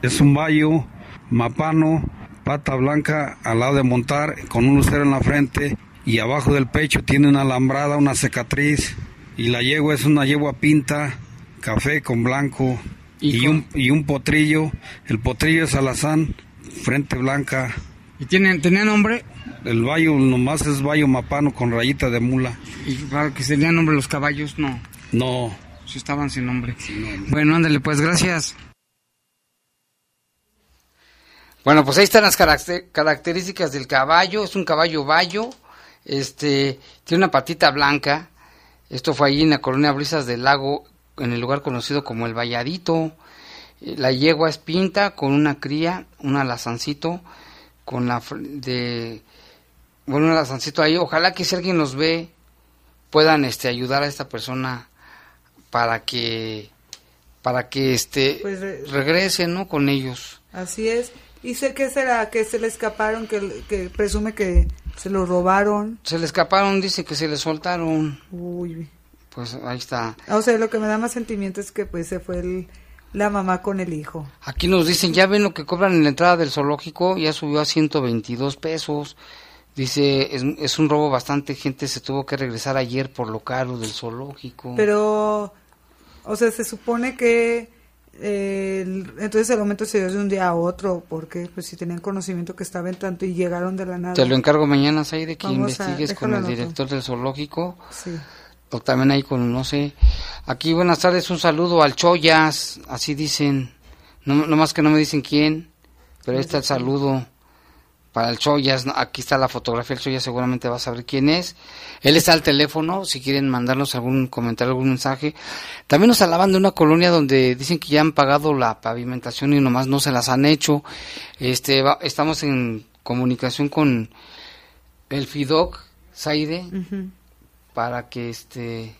Speaker 6: Es un bayo mapano, pata blanca al lado de montar, con un lucero en la frente y abajo del pecho tiene una alambrada, una cicatriz y la yegua es una yegua pinta, café con blanco y, un, y un potrillo, el potrillo es alazán, frente blanca,
Speaker 2: ¿Y tiene, tenía nombre?
Speaker 6: El bayo nomás es bayo mapano con rayita de mula.
Speaker 2: ¿Y para que tenían nombre los caballos? No.
Speaker 6: No.
Speaker 2: Si estaban sin nombre. Bueno, ándale, pues gracias. Bueno, pues ahí están las características del caballo. Es un caballo bayo. Este, tiene una patita blanca. Esto fue allí en la colonia Brisas del Lago, en el lugar conocido como el Valladito. La yegua es pinta con una cría, un alazancito, con la de bueno, un alazancito ahí. Ojalá que si alguien los ve puedan este ayudar a esta persona para que para que este
Speaker 3: Pues re-
Speaker 2: regrese, ¿no? Con ellos.
Speaker 3: Así es. ¿Y sé qué será? ¿Que se le escaparon? ¿Que, que presume que se lo robaron?
Speaker 2: Se le escaparon, dice que se le soltaron.
Speaker 3: Uy.
Speaker 2: Pues ahí está.
Speaker 3: O sea, lo que me da más sentimiento es que pues se fue el- la mamá con el hijo.
Speaker 2: Aquí nos dicen, ya ven lo que cobran en la entrada del zoológico, ya subió a 122 pesos. Dice, es, es un robo bastante, gente se tuvo que regresar ayer por lo caro del zoológico.
Speaker 3: Pero, o sea, se supone que eh, entonces el aumento se dio de un día a otro, porque pues si tenían conocimiento que estaba en tanto y llegaron de la nada.
Speaker 2: Te lo encargo mañana, de que
Speaker 3: Vamos a-
Speaker 2: investigues con el director del zoológico.
Speaker 3: Sí.
Speaker 2: O también ahí con, no sé. Aquí, buenas tardes, un saludo al Choyas, así dicen. No, no más que no me dicen quién, pero ahí está el saludo para el Choyas. Aquí está la fotografía del Choyas, seguramente va a saber quién es. Él está al teléfono, si quieren mandarnos algún comentario, algún mensaje. También nos alaban de una colonia donde dicen que ya han pagado la pavimentación y nomás no se las han hecho. Este, va- estamos en comunicación con el FIDOC, Saide, para que este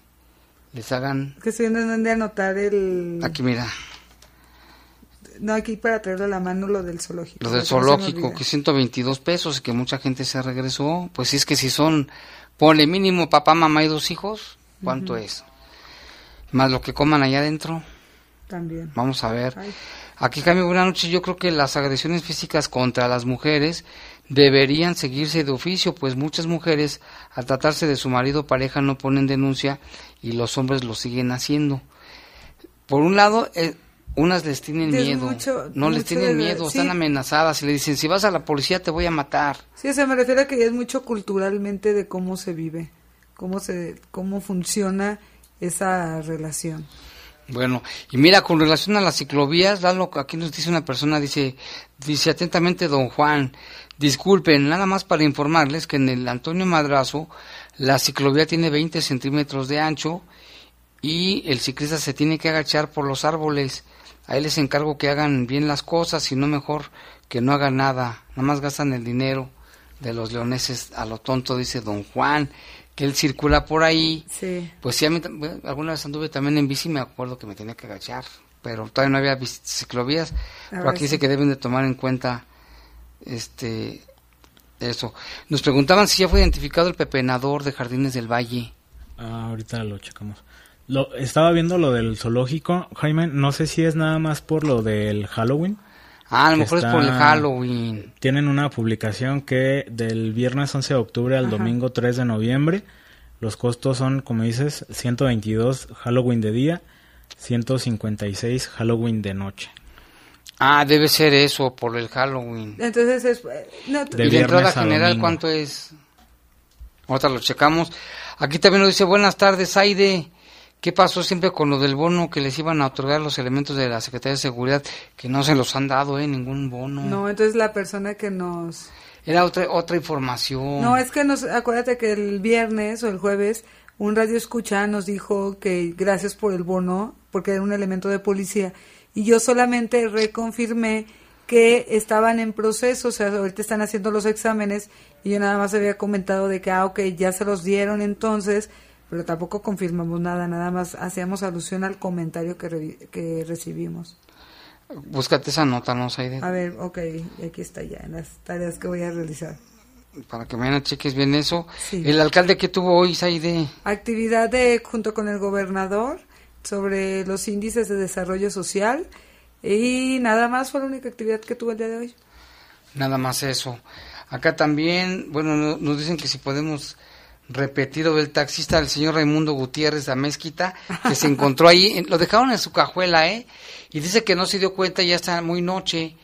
Speaker 2: les hagan
Speaker 3: Que estoy en dónde anotar el...
Speaker 2: aquí mira
Speaker 3: No, aquí para traerlo a la mano lo del zoológico.
Speaker 2: lo del zoológico que 122 pesos y que mucha gente se regresó. Pues es que si son ponle mínimo papá mamá y dos hijos cuánto es más lo que coman allá adentro.
Speaker 3: También.
Speaker 2: vamos a ver.
Speaker 3: Ay.
Speaker 2: aquí Jaime buenas noches. Yo creo que las agresiones físicas contra las mujeres deberían seguirse de oficio pues muchas mujeres al tratarse de su marido o pareja no ponen denuncia y los hombres lo siguen haciendo. Por un lado eh, unas les tienen miedo
Speaker 3: mucho-
Speaker 2: no les tienen miedo
Speaker 3: sí.
Speaker 2: están amenazadas y le dicen si vas a la policía te voy a matar
Speaker 3: Sí, o sea, me refiero a que ya es mucho culturalmente de cómo se vive, cómo se, cómo funciona esa relación.
Speaker 2: Bueno, y mira, con relación a las ciclovías, Lalo, aquí nos dice una persona, dice, dice atentamente don Juan, disculpen, nada más para informarles que en el Antonio Madrazo la ciclovía tiene 20 centímetros de ancho y el ciclista se tiene que agachar por los árboles. Ahí les encargo que hagan bien las cosas y no mejor que no hagan nada, nada más gastan el dinero de los leoneses a lo tonto, dice don Juan, que él circula por ahí.
Speaker 3: Sí.
Speaker 2: Pues sí, a mí tam- bueno, alguna vez anduve también en bici, me acuerdo que me tenía que agachar, pero todavía no había ciclovías. Pero aquí
Speaker 3: sí.
Speaker 2: dice que deben de tomar en cuenta este eso. Nos preguntaban si ya fue identificado el pepenador de Jardines del Valle.
Speaker 4: Ah, ahorita lo checamos. Lo, estaba viendo lo del zoológico, Jaime, no sé si es nada más por lo del Halloween.
Speaker 2: Ah, a lo mejor es por el Halloween.
Speaker 4: Tienen una publicación que del viernes 11 de octubre al
Speaker 3: Ajá.
Speaker 4: domingo 3 de noviembre, los costos son, como dices, 122 Halloween de día, 156 Halloween de noche.
Speaker 2: Ah, debe ser eso, por el Halloween.
Speaker 3: Entonces es... eh, no,
Speaker 4: De
Speaker 2: ¿Y la entrada
Speaker 4: viernes a
Speaker 2: general
Speaker 4: domingo.
Speaker 2: cuánto es? Ahorita lo checamos. Aquí también nos dice, buenas tardes, Aide. ¿Qué pasó siempre con lo del bono que les iban a otorgar los elementos de la Secretaría de Seguridad? Que no se los han dado, ¿eh? Ningún bono.
Speaker 3: no, entonces la persona que nos...
Speaker 2: Era otra, otra información.
Speaker 3: No, es que nos... Acuérdate que el viernes o el jueves un radio escucha nos dijo que gracias por el bono, porque era un elemento de policía, y yo solamente reconfirmé que estaban en proceso, o sea, ahorita están haciendo los exámenes, y yo nada más había comentado de que, ah, ok, ya se los dieron entonces, pero tampoco confirmamos nada, nada más hacíamos alusión al comentario que, re- que recibimos.
Speaker 2: Búscate esa nota, ¿no, Saide?
Speaker 3: A ver, ok, aquí está ya, en las tareas que voy a realizar.
Speaker 2: Para que mañana cheques bien eso.
Speaker 3: Sí.
Speaker 2: El alcalde que tuvo hoy, Saide.
Speaker 3: Actividad de, junto con el gobernador sobre los índices de desarrollo social y nada más fue la única actividad que tuvo el día de hoy.
Speaker 2: Nada más eso. Acá también, bueno, no- nos dicen que si podemos repetir lo del taxista, el señor Raimundo Gutiérrez de Mezquita, que se encontró ahí, lo dejaron en su cajuela, ¿eh? Y dice que no se dio cuenta, ya está muy noche,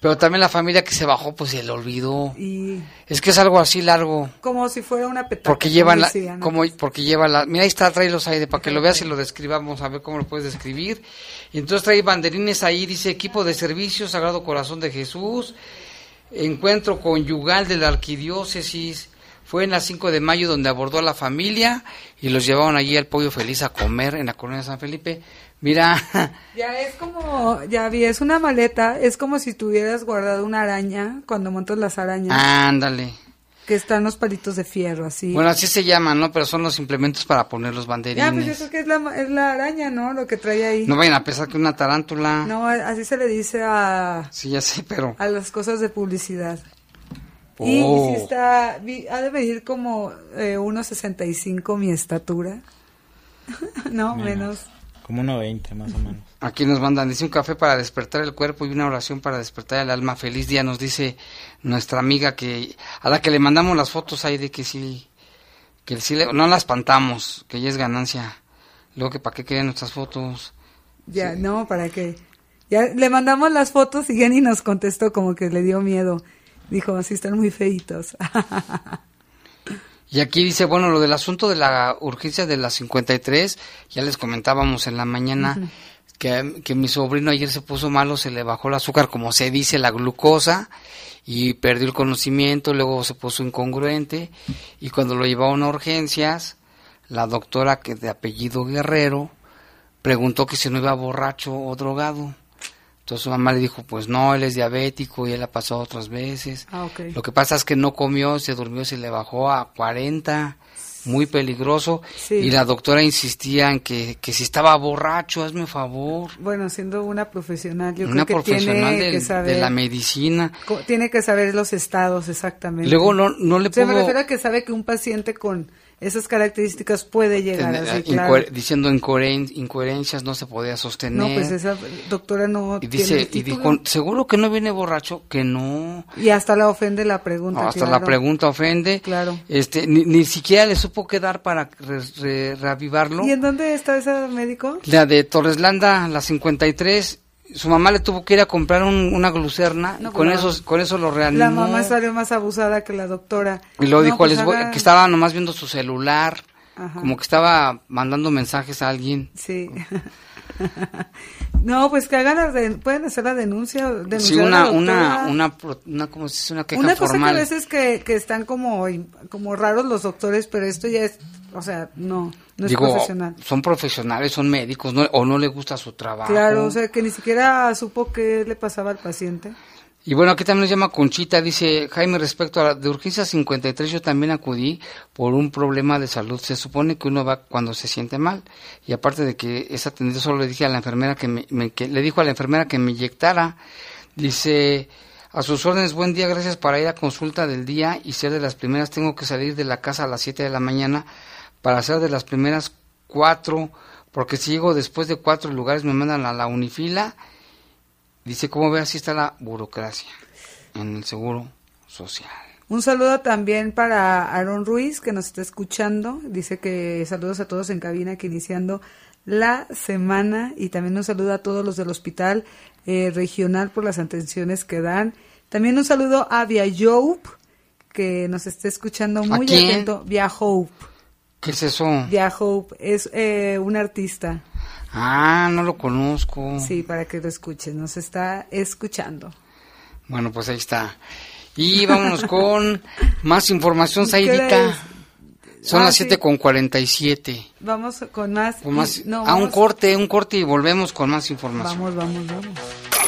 Speaker 2: Pero también la familia que se bajó, pues se le olvidó.
Speaker 3: Y
Speaker 2: Es que es algo así largo.
Speaker 3: como si fuera una petada.
Speaker 2: Porque llevan la, como, porque lleva la, mira ahí está, trae los aire para que lo veas y lo describamos, a ver cómo lo puedes describir. Y entonces trae banderines ahí, dice equipo de servicio, Sagrado Corazón de Jesús, encuentro conyugal de la arquidiócesis, fue en las 5 de mayo donde abordó a la familia y los llevaron allí al Pollo Feliz a comer en la colonia de San Felipe. Mira, *laughs*
Speaker 3: Ya es como, ya vi, es una maleta, es como si tuvieras guardado una araña cuando montas las arañas,
Speaker 2: ándale.
Speaker 3: que están los palitos de fierro, así.
Speaker 2: Bueno, así se llaman, ¿no? Pero son los implementos para poner los
Speaker 3: ya, pues yo
Speaker 2: banderines.
Speaker 3: creo que es la, es la araña, ¿no? Lo que trae ahí.
Speaker 2: No vayan a pensar que una tarántula.
Speaker 3: No, así se le dice a,
Speaker 2: Sí, ya sé, pero...
Speaker 3: a las cosas de publicidad. Y
Speaker 2: Oh.
Speaker 3: si está, vi- ha de medir como eh, 1.65 mi estatura. *laughs* no, menos.
Speaker 4: Como 1.20 más o menos.
Speaker 2: Aquí nos mandan, dice un café para despertar el cuerpo y una oración para despertar el alma. Feliz día, nos dice nuestra amiga que a la que le mandamos las fotos ahí de que sí, que sí le- no la espantamos, que ya es ganancia. Luego que para qué querían nuestras fotos.
Speaker 3: Ya, no, ¿para qué? Ya le mandamos las fotos y ni nos contestó, como que le dio miedo. Dijo, así están muy feitos.
Speaker 2: Y aquí dice, bueno, lo del asunto de la urgencia de las 53, ya les comentábamos en la mañana que, que mi sobrino ayer se puso malo, se le bajó el azúcar, como se dice, la glucosa, y perdió el conocimiento, luego se puso incongruente, y cuando lo llevaron a urgencias, la doctora que de apellido Guerrero preguntó que si no iba borracho o drogado. Entonces su mamá le dijo, pues no, él es diabético y él ha pasado otras veces.
Speaker 3: Ah.
Speaker 2: Lo que pasa es que no comió, se durmió, se le bajó a 40, muy peligroso.
Speaker 3: Sí.
Speaker 2: Y la doctora insistía en que, que si estaba borracho, hazme favor.
Speaker 3: bueno, siendo una profesional, yo
Speaker 2: Una
Speaker 3: creo que
Speaker 2: profesional
Speaker 3: tiene
Speaker 2: del-
Speaker 3: que saber.
Speaker 2: de la medicina.
Speaker 3: Tiene que saber los estados exactamente.
Speaker 2: Luego no, no le
Speaker 3: Se me
Speaker 2: puedo...
Speaker 3: refiere a que sabe que un paciente con esas características puede llegar
Speaker 2: tener-
Speaker 3: así,
Speaker 2: incoher-
Speaker 3: claro.
Speaker 2: diciendo incoheren- incoherencias, no se podía sostener.
Speaker 3: No, pues esa doctora no
Speaker 2: y dice, y dijo, ¿seguro que no viene borracho? Que no.
Speaker 3: Y hasta la ofende la pregunta.
Speaker 2: No, hasta
Speaker 3: claro.
Speaker 2: la pregunta ofende.
Speaker 3: Claro.
Speaker 2: Este, ni, ni siquiera le supo qué dar para re- re- reavivarlo.
Speaker 3: ¿Y en dónde está ese médico?
Speaker 2: La de Torreslanda, la 53, su mamá le tuvo que ir a comprar un- una glucerna y
Speaker 3: No,
Speaker 2: con
Speaker 3: pues,
Speaker 2: eso, con eso lo reanimó.
Speaker 3: La mamá salió más abusada que la doctora.
Speaker 2: y luego
Speaker 3: No,
Speaker 2: dijo,
Speaker 3: pues
Speaker 2: les voy-
Speaker 3: haga-
Speaker 2: que estaba nomás viendo su celular,
Speaker 3: Ajá.
Speaker 2: como que estaba mandando mensajes a alguien.
Speaker 3: Sí. *laughs* no, pues que hagan la de- pueden hacer la denuncia. denunciar
Speaker 2: Sí,
Speaker 3: a la
Speaker 2: una, una, una, una, ¿cómo se dice? Una queja
Speaker 3: Una cosa
Speaker 2: formal.
Speaker 3: que a veces que, que están como, como raros los doctores, pero esto ya es, o sea, no, no es profesional.
Speaker 2: son profesionales, son médicos, no- o no le gusta su trabajo.
Speaker 3: Claro, o sea, que ni siquiera supo qué le pasaba al paciente.
Speaker 2: Y bueno, aquí también nos llama Conchita, dice Jaime, respecto a la de urgencia 53, yo también acudí por un problema de salud. Se supone que uno va cuando se siente mal. Y aparte de que es atendido, solo le dije a la enfermera que me, me- que le dijo a la enfermera que me inyectara. Dice, a sus órdenes, buen día, gracias para ir a consulta del día y ser de las primeras. Tengo que salir de la casa a las 7 de la mañana para ser de las primeras cuatro, porque si llego después de cuatro lugares me mandan a la unifila. Dice, ¿cómo ve? Así está la burocracia en el seguro social.
Speaker 3: Un saludo también para Aaron Ruiz, que nos está escuchando. Dice que saludos a todos en cabina, que iniciando la semana. Y también un saludo a todos los del hospital eh, regional por las atenciones que dan. También un saludo a Via Jope, que nos está escuchando muy
Speaker 2: quién?
Speaker 3: atento. Via Hope.
Speaker 2: ¿Qué es eso?
Speaker 3: Via Hope es eh, un artista.
Speaker 2: Ah, no lo conozco.
Speaker 3: Sí, para que lo escuchen. Nos está escuchando.
Speaker 2: Bueno, pues ahí está. Y vámonos *laughs* con más información,
Speaker 3: ¿Qué hora
Speaker 2: Saidita. Son
Speaker 3: Ah,
Speaker 2: las
Speaker 3: sí.
Speaker 2: siete con 47.
Speaker 3: Vamos con más.
Speaker 2: Con más,
Speaker 3: no,
Speaker 2: a un corte, un corte y volvemos con más información.
Speaker 3: Vamos, vamos, vamos.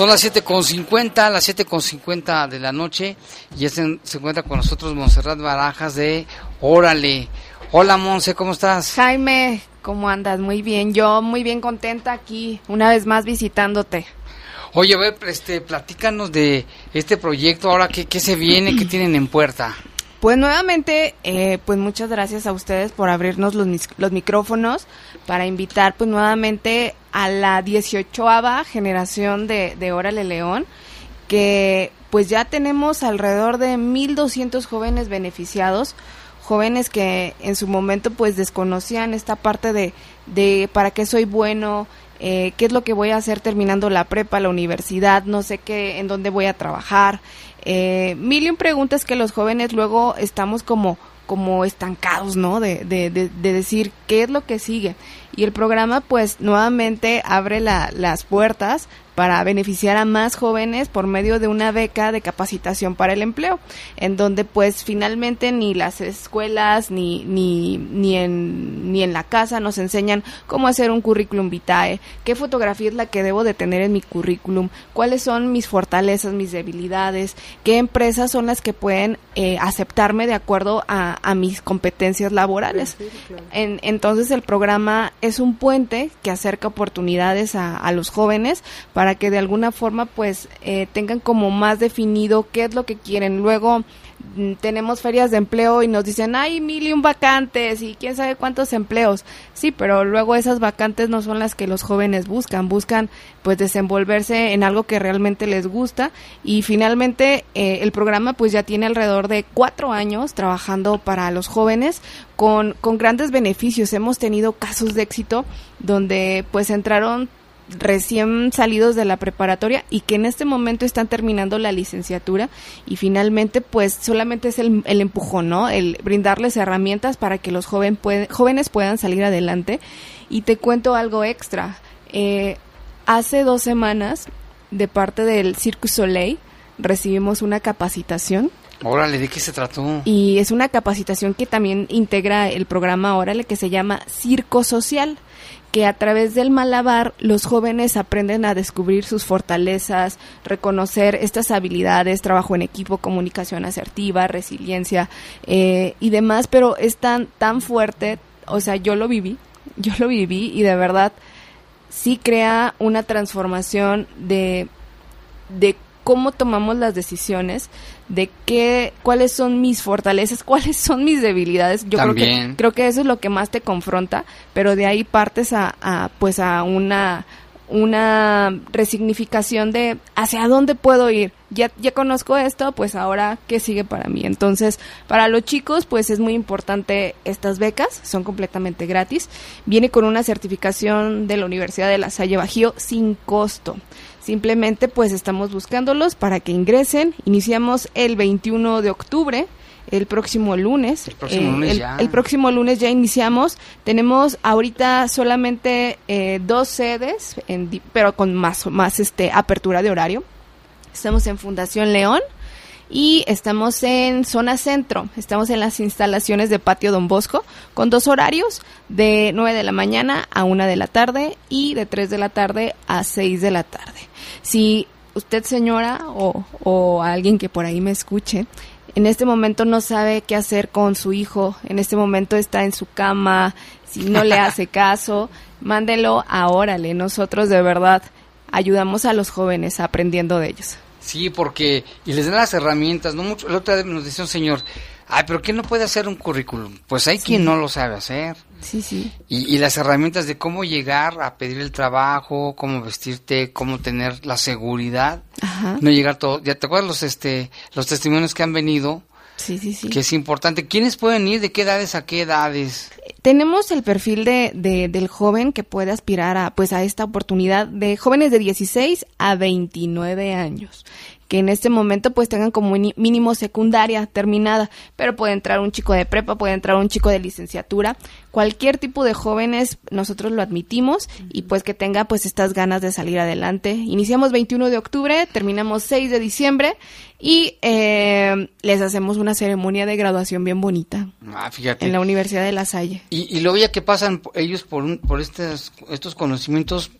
Speaker 2: Son las siete con cincuenta, las siete con cincuenta de la noche y se, se encuentra con nosotros Monserrat Barajas de Órale. Hola Monse, ¿cómo estás?
Speaker 7: Jaime, ¿cómo andas? Muy bien, yo muy bien contenta aquí, una vez más visitándote.
Speaker 2: Oye, a ver, este, platícanos de este proyecto, ahora qué, qué se viene, qué tienen en puerta.
Speaker 7: Pues nuevamente, eh, pues muchas gracias a ustedes por abrirnos los, los micrófonos para invitar pues nuevamente a la 18 generación de, de Órale León, que pues ya tenemos alrededor de 1.200 jóvenes beneficiados, jóvenes que en su momento pues desconocían esta parte de, de para qué soy bueno, eh, qué es lo que voy a hacer terminando la prepa, la universidad, no sé qué, en dónde voy a trabajar. Eh, mil y un preguntas que los jóvenes luego estamos como como estancados, ¿no? De, de, de, decir qué es lo que sigue. Y el programa, pues, nuevamente abre la, las puertas para beneficiar a más jóvenes por medio de una beca de capacitación para el empleo, en donde pues finalmente ni las escuelas ni, ni, ni, en, ni en la casa nos enseñan cómo hacer un currículum vitae, qué fotografía es la que debo de tener en mi currículum, cuáles son mis fortalezas, mis debilidades, qué empresas son las que pueden eh, aceptarme de acuerdo a, a mis competencias laborales. en, entonces el programa es un puente que acerca oportunidades a, a los jóvenes para que de alguna forma pues eh, tengan como más definido qué es lo que quieren. Luego mm, tenemos ferias de empleo y nos dicen, hay mil y un vacantes y quién sabe cuántos empleos. Sí, pero luego esas vacantes no son las que los jóvenes buscan, buscan pues desenvolverse en algo que realmente les gusta y finalmente eh, el programa pues ya tiene alrededor de cuatro años trabajando para los jóvenes con, con grandes beneficios. Hemos tenido casos de éxito donde pues entraron recién salidos de la preparatoria y que en este momento están terminando la licenciatura y finalmente pues solamente es el, el empujón, ¿no? El brindarles herramientas para que los joven jóvenes puedan salir adelante. Y te cuento algo extra. Eh, hace dos semanas, de parte del Circus Soleil, recibimos una capacitación
Speaker 2: Órale, ¿de qué se trató?
Speaker 7: Y es una capacitación que también integra el programa Órale que se llama Circo Social que a través del malabar los jóvenes aprenden a descubrir sus fortalezas, reconocer estas habilidades, trabajo en equipo, comunicación asertiva, resiliencia eh, y demás, pero es tan, tan fuerte, o sea, yo lo viví, *laughs* yo lo viví y de verdad sí crea una transformación de, de cómo tomamos las decisiones, de qué, cuáles son mis fortalezas, *laughs* cuáles son mis debilidades. Yo creo que creo que eso es lo que más te confronta, pero de ahí partes a, a pues a una una resignificación de hacia dónde puedo ir. Ya, ya conozco esto, pues ahora qué sigue para mí. Entonces, para los chicos, pues es muy importante estas becas, son completamente gratis. Viene con una certificación de la Universidad de La Salle Bajío sin costo. Simplemente pues estamos buscándolos para que ingresen. Iniciamos el 21 de octubre el próximo lunes.
Speaker 2: El próximo, lunes,
Speaker 7: ya. el próximo lunes ya iniciamos. Tenemos ahorita solamente eh, dos sedes, pero con más, más este, apertura de horario. Estamos en Fundación León y estamos en zona centro, estamos en las instalaciones de Patio Don Bosco con dos horarios de 9 de la mañana a 1 de la tarde y de 3 de la tarde a 6 de la tarde. Si usted señora o, o alguien que por ahí me escuche en este momento no sabe qué hacer con su hijo, en este momento está en su cama, si no le hace *laughs* caso, mándelo a Órale, nosotros de verdad ayudamos a los jóvenes aprendiendo de ellos.
Speaker 2: Sí, porque, y les dan las herramientas, no mucho, el otro día nos decía un señor, ay, pero ¿quién no puede hacer un currículum? Pues hay quien no lo sabe hacer.
Speaker 7: Sí, sí.
Speaker 2: Y, y, las herramientas de cómo llegar a pedir el trabajo, cómo vestirte, cómo tener la seguridad,
Speaker 7: Ajá.
Speaker 2: no llegar todo, ya te acuerdas los, este, los testimonios que han venido,
Speaker 7: Sí, sí, sí.
Speaker 2: que es importante. ¿Quiénes pueden ir? ¿De qué edades a qué edades?
Speaker 7: Tenemos el perfil de, de, del joven que puede aspirar a, pues, a esta oportunidad de jóvenes de 16 a 29 años que en este momento pues tengan como mínimo secundaria terminada, pero puede entrar un chico de prepa, puede entrar un chico de licenciatura, cualquier tipo de jóvenes nosotros lo admitimos y pues que tenga pues estas ganas de salir adelante. Iniciamos 21 de octubre, terminamos 6 de diciembre y eh, les hacemos una ceremonia de graduación bien bonita.
Speaker 2: Ah, fíjate.
Speaker 7: En la Universidad de La Salle.
Speaker 2: Y, y luego ya que pasan ellos por, un, por estos, estos conocimientos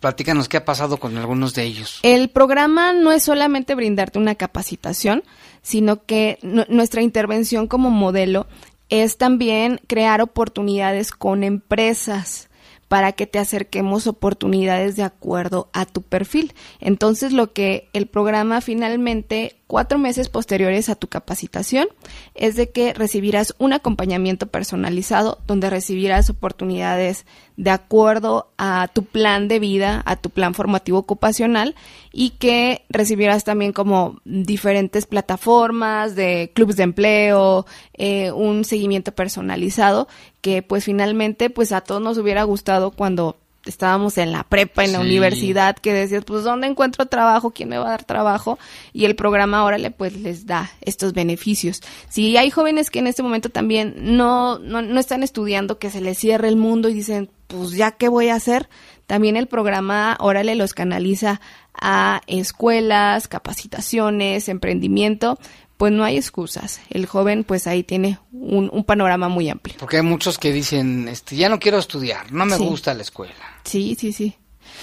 Speaker 2: Platícanos qué ha pasado con algunos de ellos.
Speaker 7: El programa no es solamente brindarte una capacitación, sino que nuestra intervención como modelo es también crear oportunidades con empresas para que te acerquemos oportunidades de acuerdo a tu perfil. Entonces, lo que el programa finalmente, cuatro meses posteriores a tu capacitación, es de que recibirás un acompañamiento personalizado donde recibirás oportunidades de acuerdo a tu plan de vida, a tu plan formativo ocupacional y que recibirás también como diferentes plataformas de clubes de empleo, eh, un seguimiento personalizado que pues finalmente pues a todos nos hubiera gustado cuando estábamos en la prepa, en la universidad, que decías, pues, ¿dónde encuentro trabajo? ¿Quién me va a dar trabajo? Y el programa ahora le, pues, les da estos beneficios. Si hay jóvenes que en este momento también no, no, no están estudiando, que se les cierre el mundo y dicen, pues, ¿ya qué voy a hacer? También el programa Órale los canaliza a escuelas, capacitaciones, emprendimiento, pues no hay excusas. El joven pues ahí tiene un, un panorama muy amplio.
Speaker 2: Porque hay muchos que dicen, este, ya no quiero estudiar, no me
Speaker 7: Sí.
Speaker 2: gusta la escuela.
Speaker 7: Sí, sí, sí.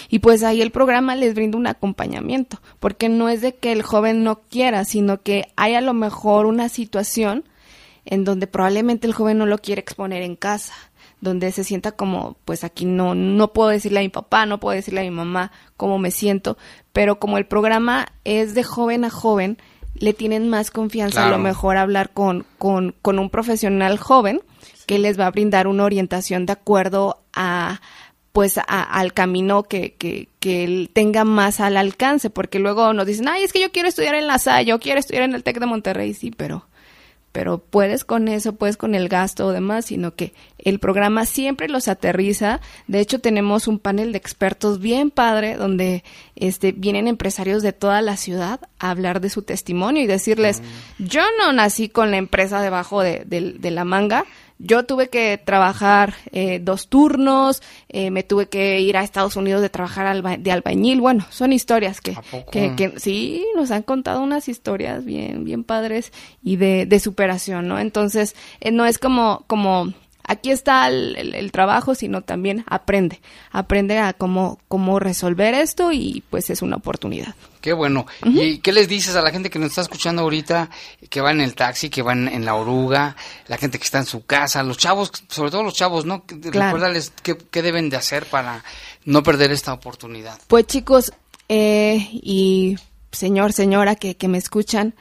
Speaker 7: Y pues ahí el programa les brinda un acompañamiento, porque no es de que el joven no quiera, sino que hay a lo mejor una situación en donde probablemente el joven no lo quiere exponer en casa, donde se sienta como, pues aquí no, no puedo decirle a mi papá, no puedo decirle a mi mamá cómo me siento, pero como el programa es de joven a joven, le tienen más confianza a lo mejor hablar con, con, con un profesional joven que les va a brindar una orientación de acuerdo a pues a- al camino que, que, que él tenga más al alcance, porque luego nos dicen, ay, es que yo quiero estudiar en la SAE, yo quiero estudiar en el TEC de Monterrey, sí, pero, pero puedes con eso, puedes con el gasto o demás, sino que el programa siempre los aterriza. De hecho, tenemos un panel de expertos bien padre donde este, vienen empresarios de toda la ciudad a hablar de su testimonio y decirles, yo no nací con la empresa debajo de, de- de la manga, yo tuve que trabajar eh, dos turnos, eh, me tuve que ir a Estados Unidos de trabajar alba- de albañil. Bueno, son historias que, que, que sí nos han contado unas historias bien, bien padres y de, de superación, ¿no? Entonces, eh, no es como, como aquí está el, el- el trabajo, sino también aprende, aprende a cómo, cómo resolver esto y pues es una oportunidad.
Speaker 2: Qué bueno. ¿Y qué les dices a la gente que nos está escuchando ahorita, que va en el taxi, que va en, la oruga, la gente que está en su casa, los chavos, sobre todo los chavos, ¿no?
Speaker 7: Claro.
Speaker 2: Recuérdales qué, qué deben de hacer para no perder esta oportunidad.
Speaker 7: Pues chicos, eh, y señor, señora que, que me escuchan,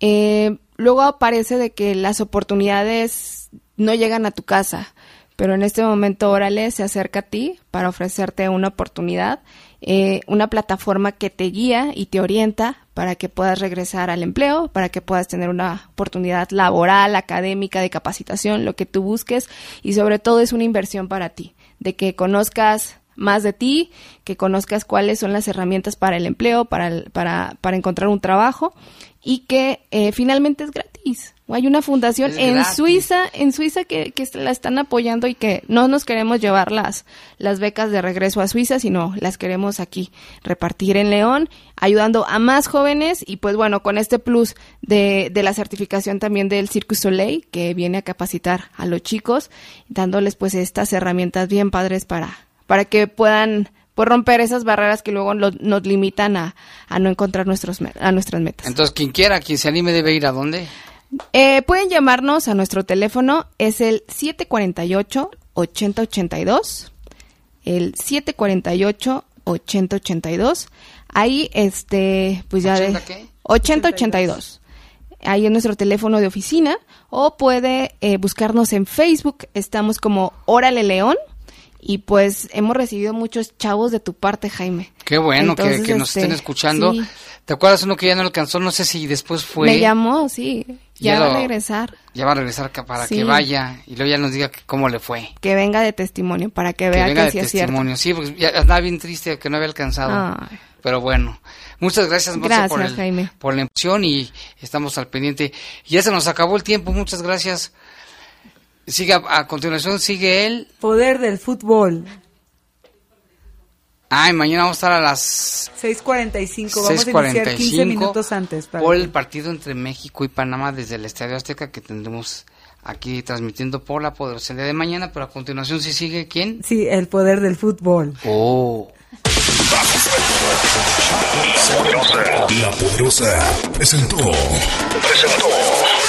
Speaker 7: eh, luego aparece de que las oportunidades no llegan a tu casa, pero en este momento Órale se acerca a ti para ofrecerte una oportunidad, eh, una plataforma que te guía y te orienta para que puedas regresar al empleo, para que puedas tener una oportunidad laboral, académica, de capacitación, lo que tú busques y sobre todo es una inversión para ti, de que conozcas más de ti, que conozcas cuáles son las herramientas para el empleo, para, para, para encontrar un trabajo y que eh, finalmente es gratis. O hay una fundación
Speaker 2: Es
Speaker 7: en
Speaker 2: gratis.
Speaker 7: Suiza, en Suiza que, que la están apoyando y que no nos queremos llevar las, las becas de regreso a Suiza, sino las queremos aquí repartir en León, ayudando a más jóvenes y pues bueno, con este plus de, de la certificación también del Circus Soleil, que viene a capacitar a los chicos, dándoles pues estas herramientas bien padres para, para que puedan pues romper esas barreras que luego lo- nos limitan a, a no encontrar nuestros, a nuestras metas.
Speaker 2: Entonces, quien quiera, quien se anime debe ir a dónde?
Speaker 7: Eh, pueden llamarnos a nuestro teléfono, es el 748-8082, el 748-8082. Ahí, este, pues ya de...
Speaker 2: ¿80 qué?
Speaker 7: 8082. Ahí es nuestro teléfono de oficina. O puede eh, buscarnos en Facebook. Estamos como Órale León. Y pues hemos recibido muchos chavos de tu parte, Jaime.
Speaker 2: Qué bueno que,
Speaker 7: Entonces,
Speaker 2: que nos
Speaker 7: este,
Speaker 2: estén escuchando.
Speaker 7: sí.
Speaker 2: ¿Te acuerdas uno que ya no alcanzó? No sé si después fue.
Speaker 7: Me llamó, sí. Ya,
Speaker 2: Ya
Speaker 7: va
Speaker 2: lo-
Speaker 7: a regresar.
Speaker 2: Ya va a regresar para
Speaker 7: Sí.
Speaker 2: que vaya y luego ya nos diga que- cómo le fue.
Speaker 7: Que venga de testimonio para que
Speaker 2: Que
Speaker 7: vea
Speaker 2: venga
Speaker 7: que,
Speaker 2: de
Speaker 7: sí es cierto.
Speaker 2: testimonio. Sí, porque ya andaba bien triste que no había alcanzado. Pero bueno, muchas gracias, Monse, por,
Speaker 7: Gracias,
Speaker 2: el-
Speaker 7: Jaime.
Speaker 2: por la emoción y estamos al pendiente. Ya se nos acabó el tiempo, muchas gracias. Sigue a, a continuación, sigue él.
Speaker 3: Poder del fútbol.
Speaker 2: Ay, mañana vamos a estar a las
Speaker 3: 6.45. Vamos a iniciar 15
Speaker 2: 6:45
Speaker 3: minutos antes. para
Speaker 2: por
Speaker 3: que-
Speaker 2: el partido entre México y Panamá desde el Estadio Azteca que tendremos aquí transmitiendo por la poderosa el día de mañana, pero a continuación si sigue quién?
Speaker 3: Sí, el poder del fútbol.
Speaker 2: Oh.
Speaker 1: La Poderosa presentó. Presentó.